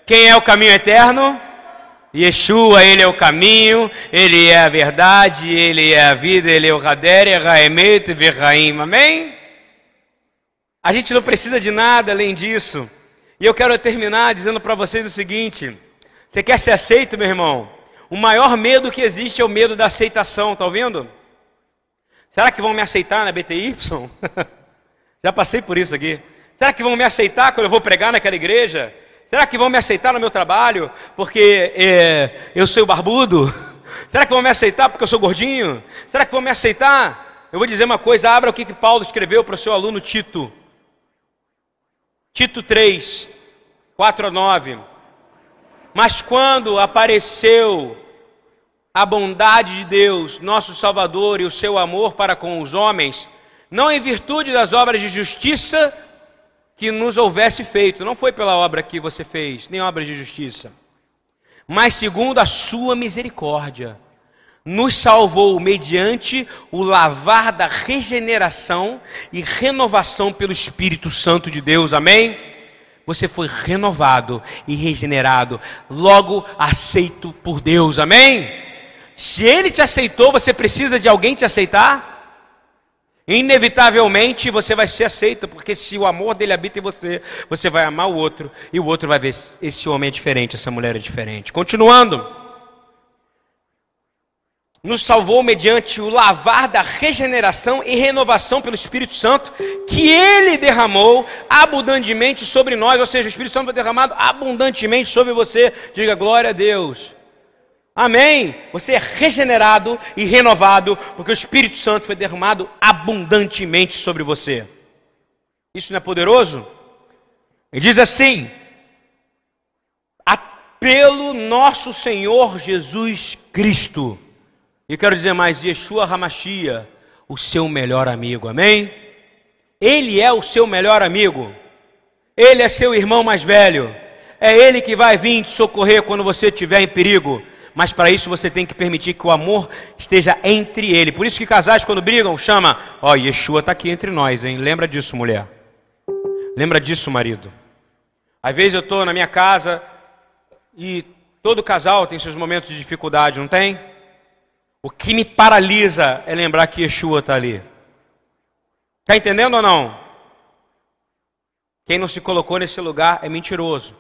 Quem é o caminho eterno? Yeshua, Ele é o caminho, Ele é a verdade, Ele é a vida, Ele é o Rader, Raemet, Verraim. Amém? A gente não precisa de nada além disso. E eu quero terminar dizendo para vocês o seguinte: você quer ser aceito, meu irmão? O maior medo que existe é o medo da aceitação, está ouvindo? Será que vão me aceitar na BTY? Já passei por isso aqui. Será que vão me aceitar quando eu vou pregar naquela igreja? Será que vão me aceitar no meu trabalho porque é, eu sou barbudo? Será que vão me aceitar porque eu sou gordinho? Será que vão me aceitar? Eu vou dizer uma coisa, abra o que, que Paulo escreveu para o seu aluno Tito. Tito 3, 4 a 9. Mas quando apareceu a bondade de Deus, nosso Salvador, e o seu amor para com os homens, não em virtude das obras de justiça que nos houvesse feito, não foi pela obra que você fez, nem obras de justiça, mas segundo a sua misericórdia, nos salvou mediante o lavar da regeneração e renovação pelo Espírito Santo de Deus, amém? Você foi renovado e regenerado, logo aceito por Deus, amém? Se ele te aceitou, você precisa de alguém te aceitar? Inevitavelmente você vai ser aceito, porque se o amor dele habita em você, você vai amar o outro, e o outro vai ver esse homem é diferente, essa mulher é diferente. Continuando nos salvou mediante o lavar da regeneração e renovação pelo Espírito Santo, que Ele derramou abundantemente sobre nós, ou seja, o Espírito Santo foi derramado abundantemente sobre você. Diga glória a Deus. Amém. Você é regenerado e renovado, porque o Espírito Santo foi derramado abundantemente sobre você. Isso não é poderoso? Ele diz assim: pelo nosso Senhor Jesus Cristo e quero dizer mais, Yeshua Hamashia, o seu melhor amigo, amém? Ele é o seu melhor amigo. Ele é seu irmão mais velho. É ele que vai vir te socorrer quando você estiver em perigo. Mas para isso você tem que permitir que o amor esteja entre ele. Por isso que casais quando brigam chama, ó, oh, Yeshua está aqui entre nós, hein? Lembra disso, mulher. Lembra disso, marido. Às vezes eu estou na minha casa e todo casal tem seus momentos de dificuldade, não tem? O que me paralisa é lembrar que Yeshua está ali. Está entendendo ou não? Quem não se colocou nesse lugar é mentiroso.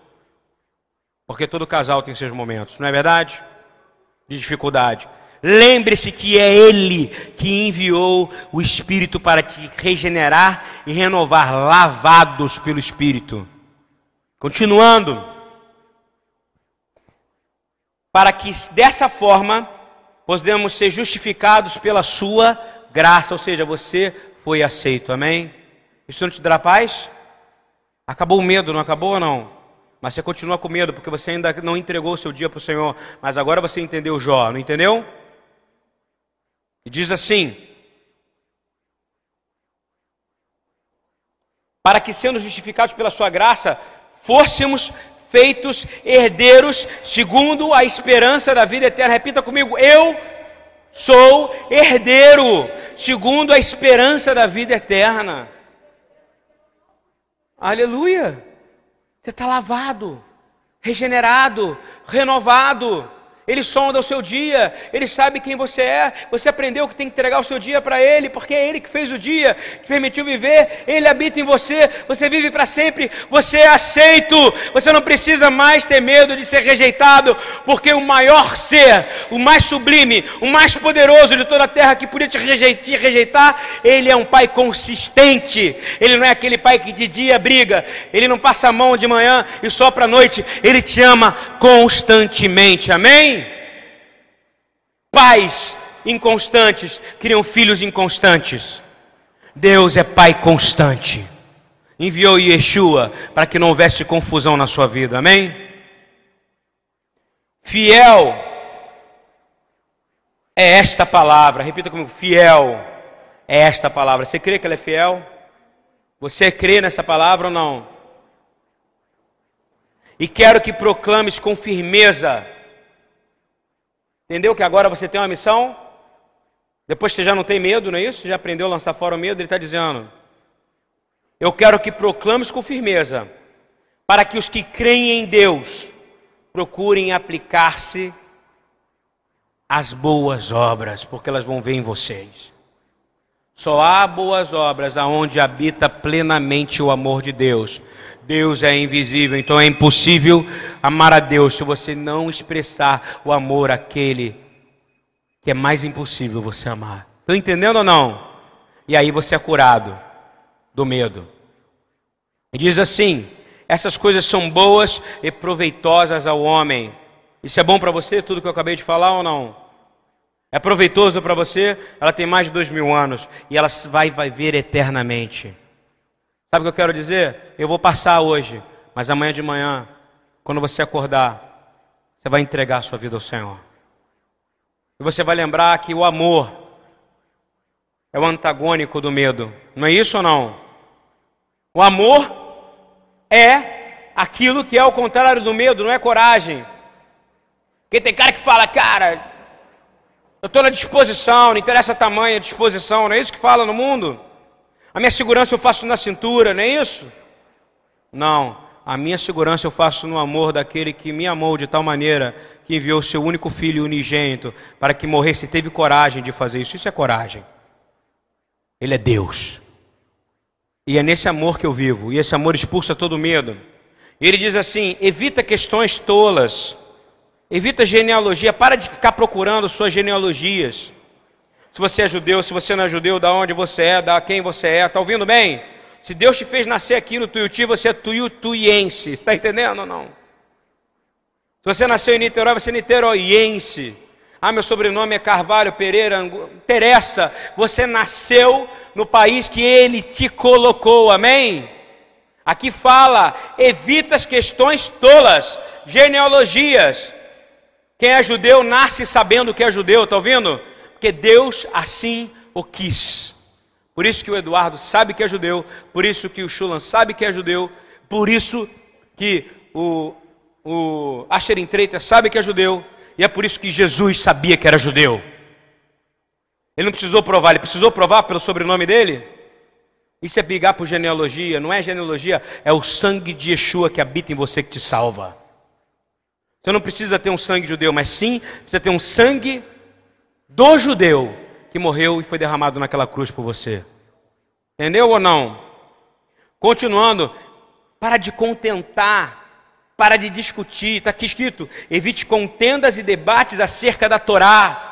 Porque todo casal tem seus momentos, não é verdade? De dificuldade. Lembre-se que é Ele que enviou o Espírito para te regenerar e renovar, lavados pelo Espírito. Continuando. Para que dessa forma podemos ser justificados pela sua graça, ou seja, você foi aceito, amém? Isso não te dará paz? Acabou o medo, não acabou ou não? Mas você continua com medo porque você ainda não entregou o seu dia para o Senhor, mas agora você entendeu Jó, não entendeu? E diz assim: Para que sendo justificados pela sua graça, fôssemos feitos herdeiros segundo a esperança da vida eterna. Repita comigo: eu sou herdeiro segundo a esperança da vida eterna. Aleluia! Você está lavado, regenerado, renovado. Ele sonda o seu dia, ele sabe quem você é. Você aprendeu que tem que entregar o seu dia para ele, porque é ele que fez o dia, te permitiu viver. Ele habita em você, você vive para sempre. Você é aceito. Você não precisa mais ter medo de ser rejeitado, porque o maior ser, o mais sublime, o mais poderoso de toda a terra que podia te rejeitar, ele é um pai consistente. Ele não é aquele pai que de dia briga, ele não passa a mão de manhã e só para noite. Ele te ama constantemente. Amém? Pais inconstantes criam filhos inconstantes. Deus é Pai constante. Enviou Yeshua para que não houvesse confusão na sua vida, amém? Fiel é esta palavra, repita comigo: fiel é esta palavra. Você crê que ela é fiel? Você crê nessa palavra ou não? E quero que proclames com firmeza Entendeu que agora você tem uma missão? Depois você já não tem medo, não é isso? Já aprendeu a lançar fora o medo? Ele está dizendo: Eu quero que proclames com firmeza, para que os que creem em Deus procurem aplicar-se às boas obras, porque elas vão ver em vocês. Só há boas obras aonde habita plenamente o amor de Deus. Deus é invisível, então é impossível amar a Deus se você não expressar o amor àquele que é mais impossível você amar. Estão entendendo ou não? E aí você é curado do medo. E diz assim: essas coisas são boas e proveitosas ao homem. Isso é bom para você, tudo que eu acabei de falar ou não? É proveitoso para você? Ela tem mais de dois mil anos e ela vai, vai ver eternamente. Sabe o que eu quero dizer? Eu vou passar hoje, mas amanhã de manhã, quando você acordar, você vai entregar a sua vida ao Senhor. E você vai lembrar que o amor é o antagônico do medo. Não é isso ou não? O amor é aquilo que é o contrário do medo, não é coragem. Porque tem cara que fala, cara, eu estou na disposição, não interessa tamanho, disposição, não é isso que fala no mundo? A minha segurança eu faço na cintura, não é isso? Não. A minha segurança eu faço no amor daquele que me amou de tal maneira que enviou seu único filho unigênito para que morresse e teve coragem de fazer isso. Isso é coragem. Ele é Deus. E é nesse amor que eu vivo, e esse amor expulsa todo medo. E ele diz assim: evita questões tolas, evita genealogia, para de ficar procurando suas genealogias. Se você é judeu, se você não é judeu, da onde você é, da quem você é, está ouvindo bem? Se Deus te fez nascer aqui no Tuiuti, você é tuiutuiense, está entendendo ou não? Se você nasceu em Niterói, você é niteroiense. Ah, meu sobrenome é Carvalho Pereira, interessa, você nasceu no país que ele te colocou, amém? Aqui fala, evita as questões tolas, genealogias. Quem é judeu nasce sabendo que é judeu, está ouvindo? Porque Deus assim o quis. Por isso que o Eduardo sabe que é judeu, por isso que o Shulan sabe que é judeu, por isso que o, o Asher Treita sabe que é judeu, e é por isso que Jesus sabia que era judeu. Ele não precisou provar, ele precisou provar pelo sobrenome dele. Isso é brigar por genealogia, não é genealogia, é o sangue de Yeshua que habita em você que te salva. Você não precisa ter um sangue judeu, mas sim precisa ter um sangue do judeu que morreu e foi derramado naquela cruz por você. Entendeu ou não? Continuando, para de contentar para de discutir, está aqui escrito: evite contendas e debates acerca da Torá.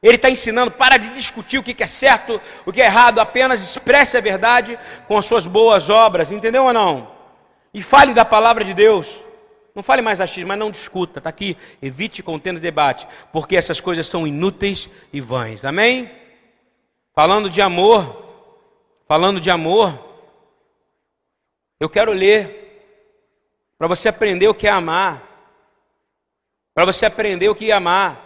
Ele está ensinando, para de discutir o que é certo, o que é errado, apenas expresse a verdade com as suas boas obras, entendeu ou não? E fale da palavra de Deus. Não fale mais achismo, mas não discuta, está aqui. Evite contendas e debate, porque essas coisas são inúteis e vãs. Amém? Falando de amor, falando de amor, eu quero ler para você aprender o que é amar, para você aprender o que é amar.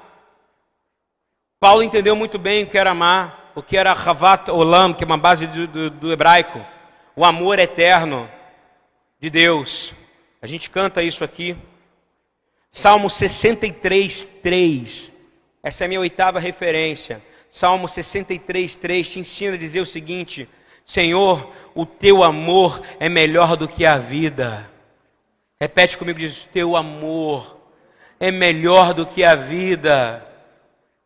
Paulo entendeu muito bem o que era amar, o que era Havat Olam, que é uma base do, do, do hebraico, o amor eterno de Deus. A gente canta isso aqui. Salmo 63, 3. Essa é a minha oitava referência. Salmo 63, 3 te ensina a dizer o seguinte: Senhor, o teu amor é melhor do que a vida. Repete comigo, diz: Teu amor é melhor do que a vida.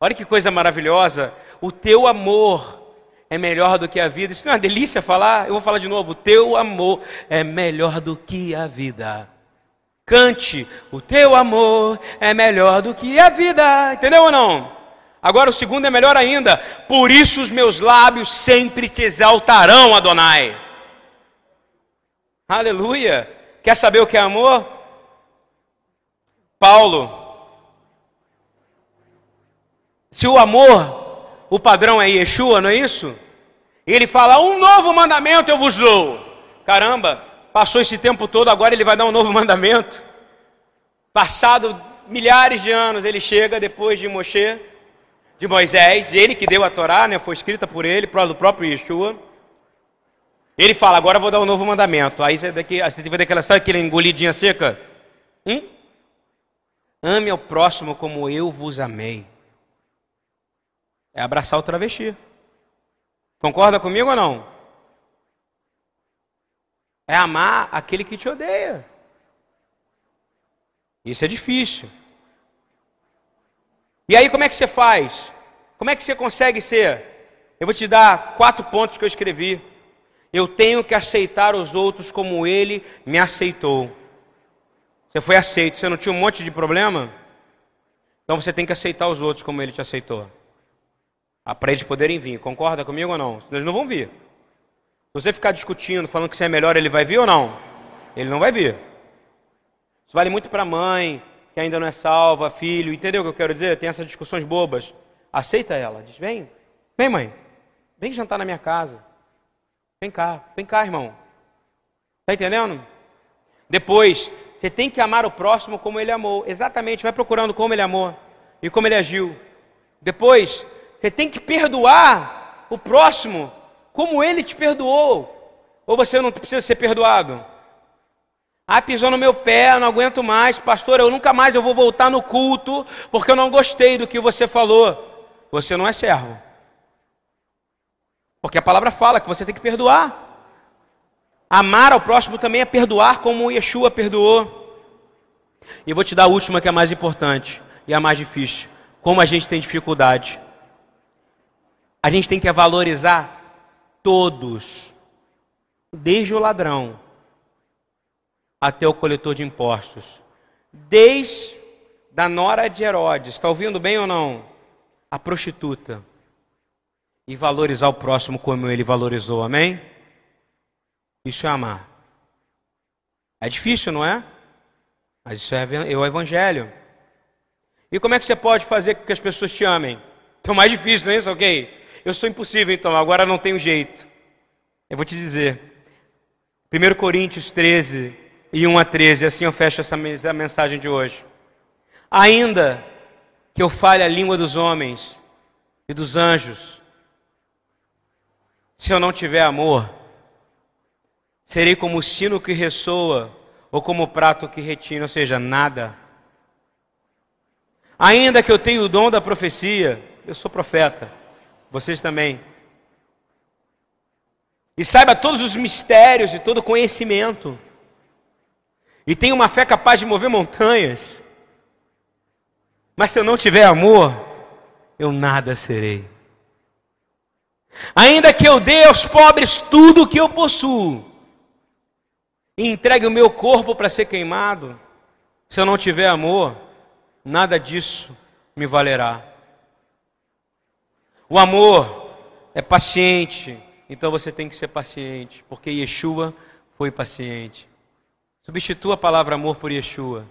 Olha que coisa maravilhosa. O teu amor é melhor do que a vida. Isso não é uma delícia falar? Eu vou falar de novo. O teu amor é melhor do que a vida. Cante, o teu amor é melhor do que a vida. Entendeu ou não? Agora o segundo é melhor ainda. Por isso os meus lábios sempre te exaltarão, Adonai. Aleluia. Quer saber o que é amor? Paulo. Se o amor, o padrão é Yeshua, não é isso? Ele fala: Um novo mandamento eu vos dou. Caramba, passou esse tempo todo, agora ele vai dar um novo mandamento. Passado milhares de anos, ele chega depois de Moshe, de Moisés, ele que deu a Torá, né, foi escrita por ele, do próprio Yeshua. Ele fala, agora eu vou dar um novo mandamento. Aí você, daqui, você tem daquela, sabe aquela engolidinha seca? Hum? Ame ao próximo como eu vos amei. É abraçar o travesti. Concorda comigo ou não? É amar aquele que te odeia. Isso é difícil. E aí como é que você faz? Como é que você consegue ser? Eu vou te dar quatro pontos que eu escrevi. Eu tenho que aceitar os outros como ele me aceitou. Você foi aceito, você não tinha um monte de problema? Então você tem que aceitar os outros como ele te aceitou. Para eles poderem vir. Concorda comigo ou não? Eles não vão vir. Se você ficar discutindo, falando que você é melhor, ele vai vir ou não? Ele não vai vir. Isso vale muito para mãe, que ainda não é salva, filho. Entendeu o que eu quero dizer? Tem essas discussões bobas. Aceita ela. Diz: vem, vem, mãe. Vem jantar na minha casa. Vem cá, vem cá, irmão. Está entendendo? Depois, você tem que amar o próximo como ele amou. Exatamente, vai procurando como ele amou e como ele agiu. Depois, você tem que perdoar o próximo como ele te perdoou. Ou você não precisa ser perdoado? Ah, pisou no meu pé, não aguento mais, pastor, eu nunca mais eu vou voltar no culto porque eu não gostei do que você falou. Você não é servo. Porque a palavra fala que você tem que perdoar. Amar ao próximo também é perdoar como Yeshua perdoou. E vou te dar a última que é a mais importante e a mais difícil. Como a gente tem dificuldade. A gente tem que valorizar todos, desde o ladrão até o coletor de impostos, desde da nora de Herodes, está ouvindo bem ou não? A prostituta, e valorizar o próximo como ele valorizou, amém? Isso é amar. É difícil, não é? Mas isso é o evangelho. E como é que você pode fazer com que as pessoas te amem? É o mais difícil, não é isso? Ok? Eu sou impossível, então, agora não tenho jeito. Eu vou te dizer. 1 Coríntios 13 e 1 a 13, assim eu fecho essa mensagem de hoje. Ainda que eu fale a língua dos homens e dos anjos, se eu não tiver amor, serei como o sino que ressoa ou como o prato que retina, ou seja, nada. Ainda que eu tenha o dom da profecia, eu sou profeta, vocês também. E saiba todos os mistérios e todo conhecimento. E tenha uma fé capaz de mover montanhas. Mas se eu não tiver amor, eu nada serei. Ainda que eu dê aos pobres tudo o que eu possuo, e entregue o meu corpo para ser queimado, se eu não tiver amor, nada disso me valerá. O amor é paciente, então você tem que ser paciente, porque Yeshua foi paciente. Substitua a palavra amor por Yeshua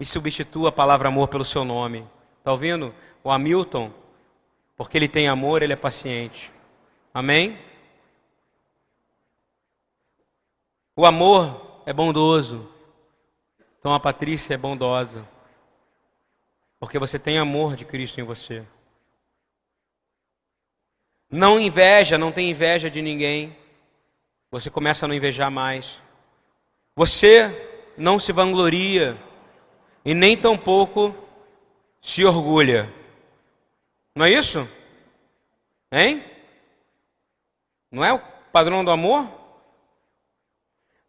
e substitua a palavra amor pelo seu nome. Está ouvindo? O Hamilton, porque ele tem amor, ele é paciente. Amém? O amor é bondoso. Então a Patrícia é bondosa. Porque você tem amor de Cristo em você. Não inveja, não tem inveja de ninguém. Você começa a não invejar mais. Você não se vangloria e nem tampouco se orgulha. Não é isso? Hein? Não é o padrão do amor?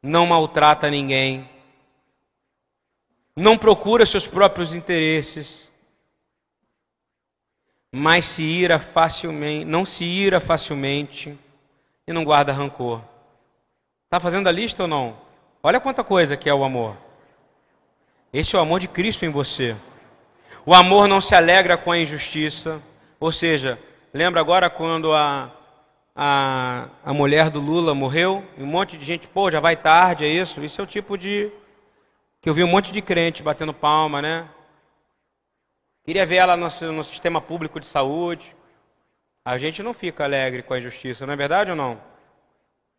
Não maltrata ninguém. Não procura seus próprios interesses. Mas se ira facilmente, não se ira facilmente e não guarda rancor. Está fazendo a lista ou não? Olha quanta coisa que é o amor. Esse é o amor de Cristo em você. O amor não se alegra com a injustiça. Ou seja, lembra agora quando a, a, a mulher do Lula morreu? E um monte de gente, pô, já vai tarde, é isso? Isso é o tipo de. que eu vi um monte de crente batendo palma, né? Queria ver ela no, no sistema público de saúde. A gente não fica alegre com a injustiça, não é verdade ou não?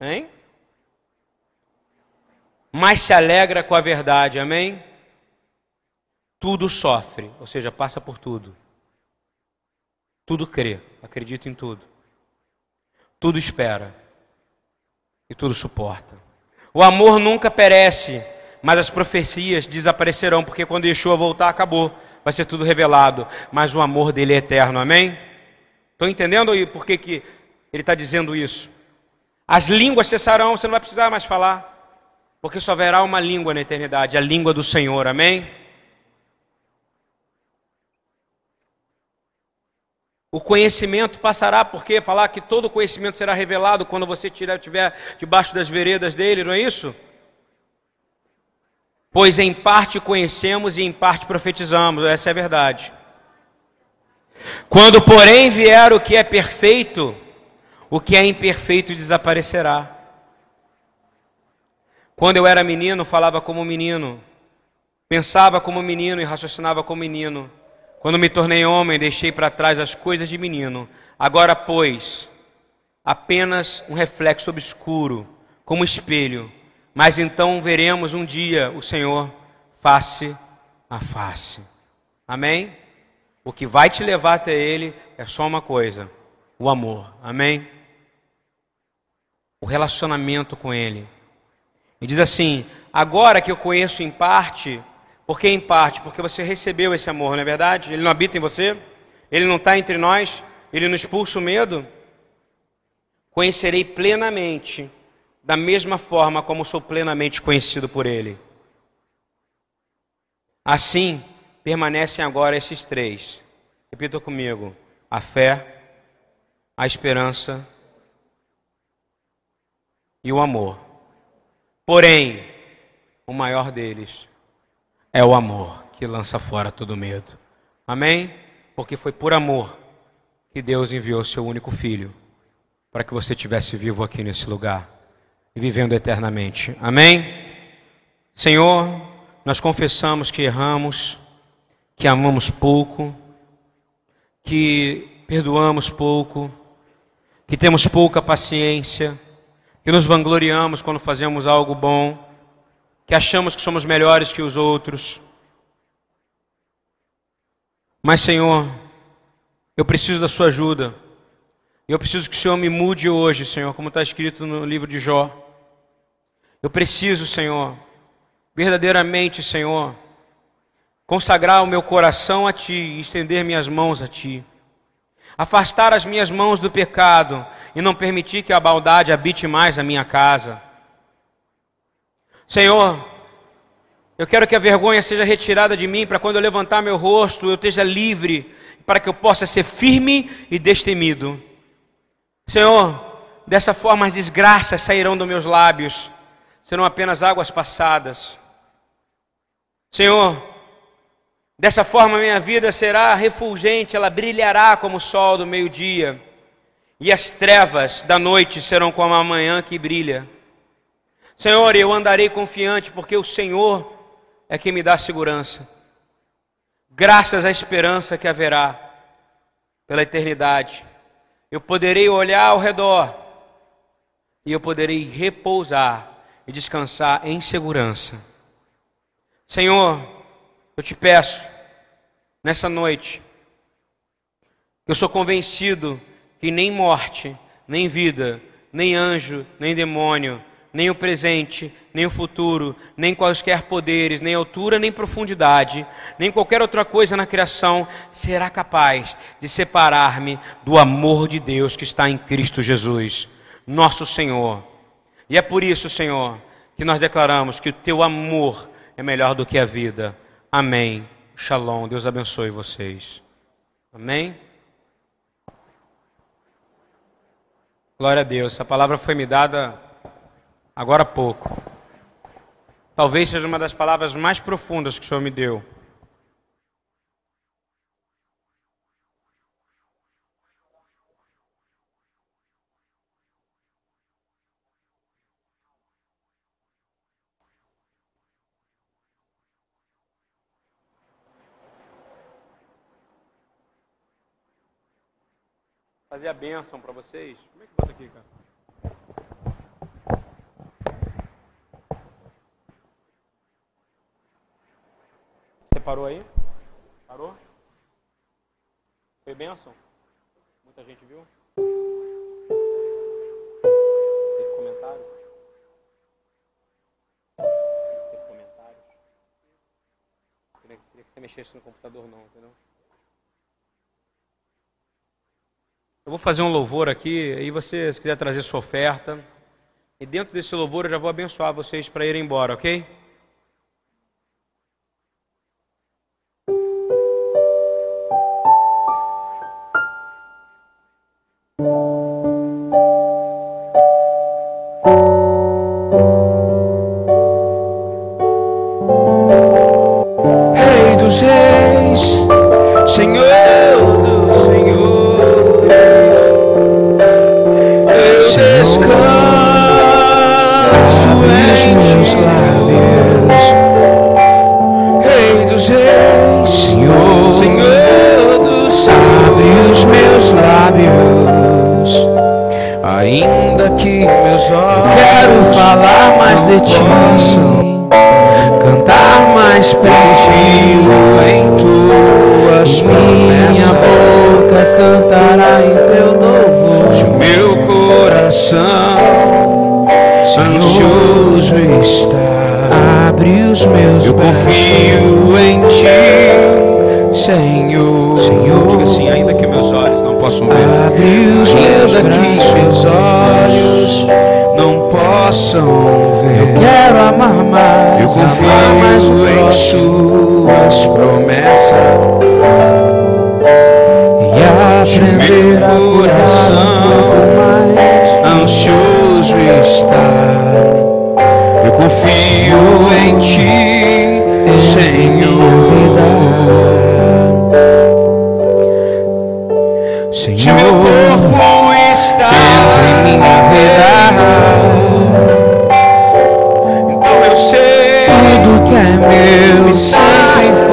Hein? mas se alegra com a verdade, amém? Tudo sofre, ou seja, passa por tudo. Tudo crê, acredita em tudo. Tudo espera e tudo suporta. O amor nunca perece, mas as profecias desaparecerão, porque quando Yeshua voltar, acabou. Vai ser tudo revelado, mas o amor dele é eterno, amém? Estão entendendo por que, que ele está dizendo isso? As línguas cessarão, você não vai precisar mais falar. Porque só haverá uma língua na eternidade, a língua do Senhor, amém? O conhecimento passará, porque falar que todo conhecimento será revelado quando você estiver debaixo das veredas dele, não é isso? Pois em parte conhecemos e em parte profetizamos, essa é a verdade. Quando, porém, vier o que é perfeito, o que é imperfeito desaparecerá. Quando eu era menino, falava como menino, pensava como menino e raciocinava como menino. Quando me tornei homem, deixei para trás as coisas de menino. Agora, pois, apenas um reflexo obscuro, como espelho. Mas então veremos um dia o Senhor face a face. Amém? O que vai te levar até Ele é só uma coisa: o amor. Amém? O relacionamento com Ele. E diz assim: agora que eu conheço em parte, por que em parte? Porque você recebeu esse amor, não é verdade? Ele não habita em você, ele não está entre nós, ele não expulsa o medo. Conhecerei plenamente, da mesma forma como sou plenamente conhecido por ele. Assim, permanecem agora esses três. Repita comigo: a fé, a esperança e o amor. Porém, o maior deles é o amor que lança fora todo medo. Amém? Porque foi por amor que Deus enviou seu único filho para que você tivesse vivo aqui nesse lugar e vivendo eternamente. Amém? Senhor, nós confessamos que erramos, que amamos pouco, que perdoamos pouco, que temos pouca paciência, que nos vangloriamos quando fazemos algo bom, que achamos que somos melhores que os outros. Mas, Senhor, eu preciso da Sua ajuda. Eu preciso que o Senhor me mude hoje, Senhor, como está escrito no livro de Jó. Eu preciso, Senhor, verdadeiramente, Senhor, consagrar o meu coração a Ti e estender minhas mãos a Ti. Afastar as minhas mãos do pecado e não permitir que a maldade habite mais a minha casa. Senhor, eu quero que a vergonha seja retirada de mim para quando eu levantar meu rosto eu esteja livre, para que eu possa ser firme e destemido. Senhor, dessa forma as desgraças sairão dos meus lábios, serão apenas águas passadas. Senhor, Dessa forma, minha vida será refulgente, ela brilhará como o sol do meio-dia, e as trevas da noite serão como a manhã que brilha. Senhor, eu andarei confiante, porque o Senhor é quem me dá segurança, graças à esperança que haverá pela eternidade. Eu poderei olhar ao redor e eu poderei repousar e descansar em segurança. Senhor, eu te peço, nessa noite, eu sou convencido que nem morte, nem vida, nem anjo, nem demônio, nem o presente, nem o futuro, nem quaisquer poderes, nem altura, nem profundidade, nem qualquer outra coisa na criação será capaz de separar-me do amor de Deus que está em Cristo Jesus, nosso Senhor. E é por isso, Senhor, que nós declaramos que o teu amor é melhor do que a vida. Amém. Shalom. Deus abençoe vocês. Amém. Glória a Deus. Essa palavra foi me dada agora há pouco. Talvez seja uma das palavras mais profundas que o Senhor me deu. Fazer a bênção para vocês. Como é que bota aqui, cara? Você parou aí? Parou? Foi bênção? Muita gente viu? Teve comentário? Teve comentário? Queria, queria que você mexesse no computador não, entendeu? Eu vou fazer um louvor aqui, aí você, se quiser trazer sua oferta. E dentro desse louvor eu já vou abençoar vocês para irem embora, ok? que meus olhos. Quero falar mais de ti, cantar mais pertinho em tuas promessas. Minha boca cantará em teu louvor. De meu coração ansioso está. Abre os meus olhos. Eu confio em ti, Senhor. Senhor, diga assim, ainda que meus olhos possam ver. meus que seus olhos não possam ver. Eu quero amar mais. Eu confio mais em suas promessas. E aprender a coração mais ansioso estar. Eu confio em ti, é Senhor. Senhor, se meu corpo está em minha vida, então eu sei tudo que é meu sempre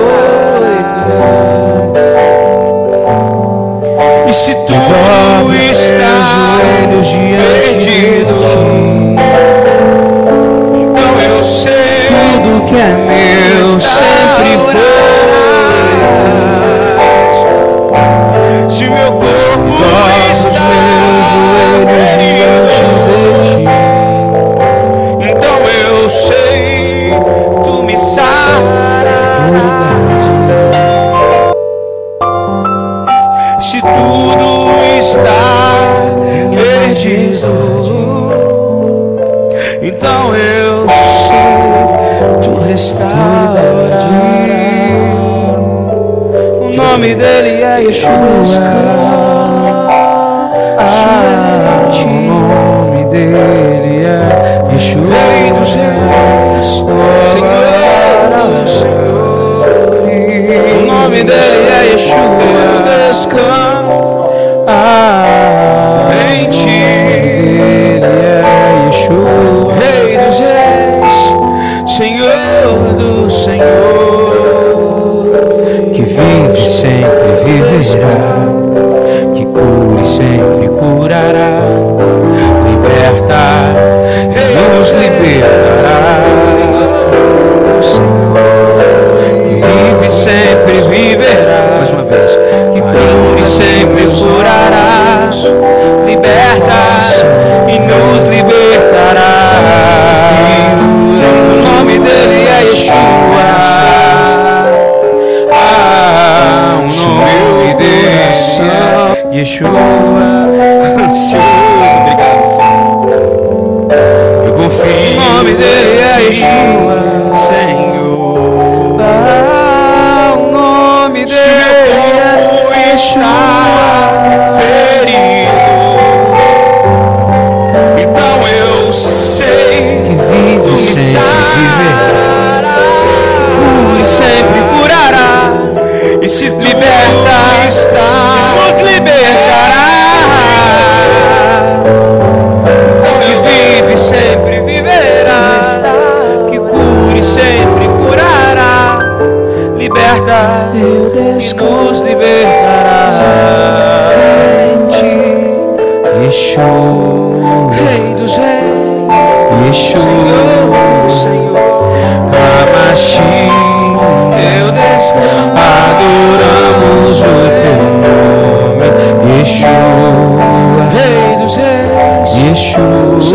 nome dele é Yeshua. O nome dele é Yeshua. Rei dos reis, Senhor dos senhores. O nome dele é Yeshua. Descanso em ti. Ele é Yeshua. Rei dos reis, Senhor do Senhor. Viverá. Que cure sempre curará.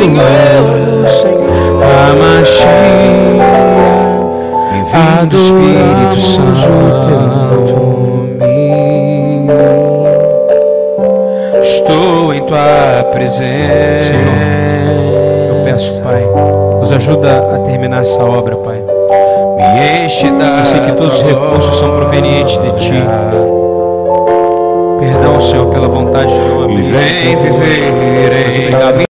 Senhor, Senhor, Hamashim. Bem-vindo, Espírito Adoramos Santo. Estou em tua presença. Eu peço, Pai, nos ajuda a terminar essa obra, Pai. Me enche da Eu sei que todos os recursos são provenientes de Ti. Perdão, Senhor, pela vontade de E abrir. vem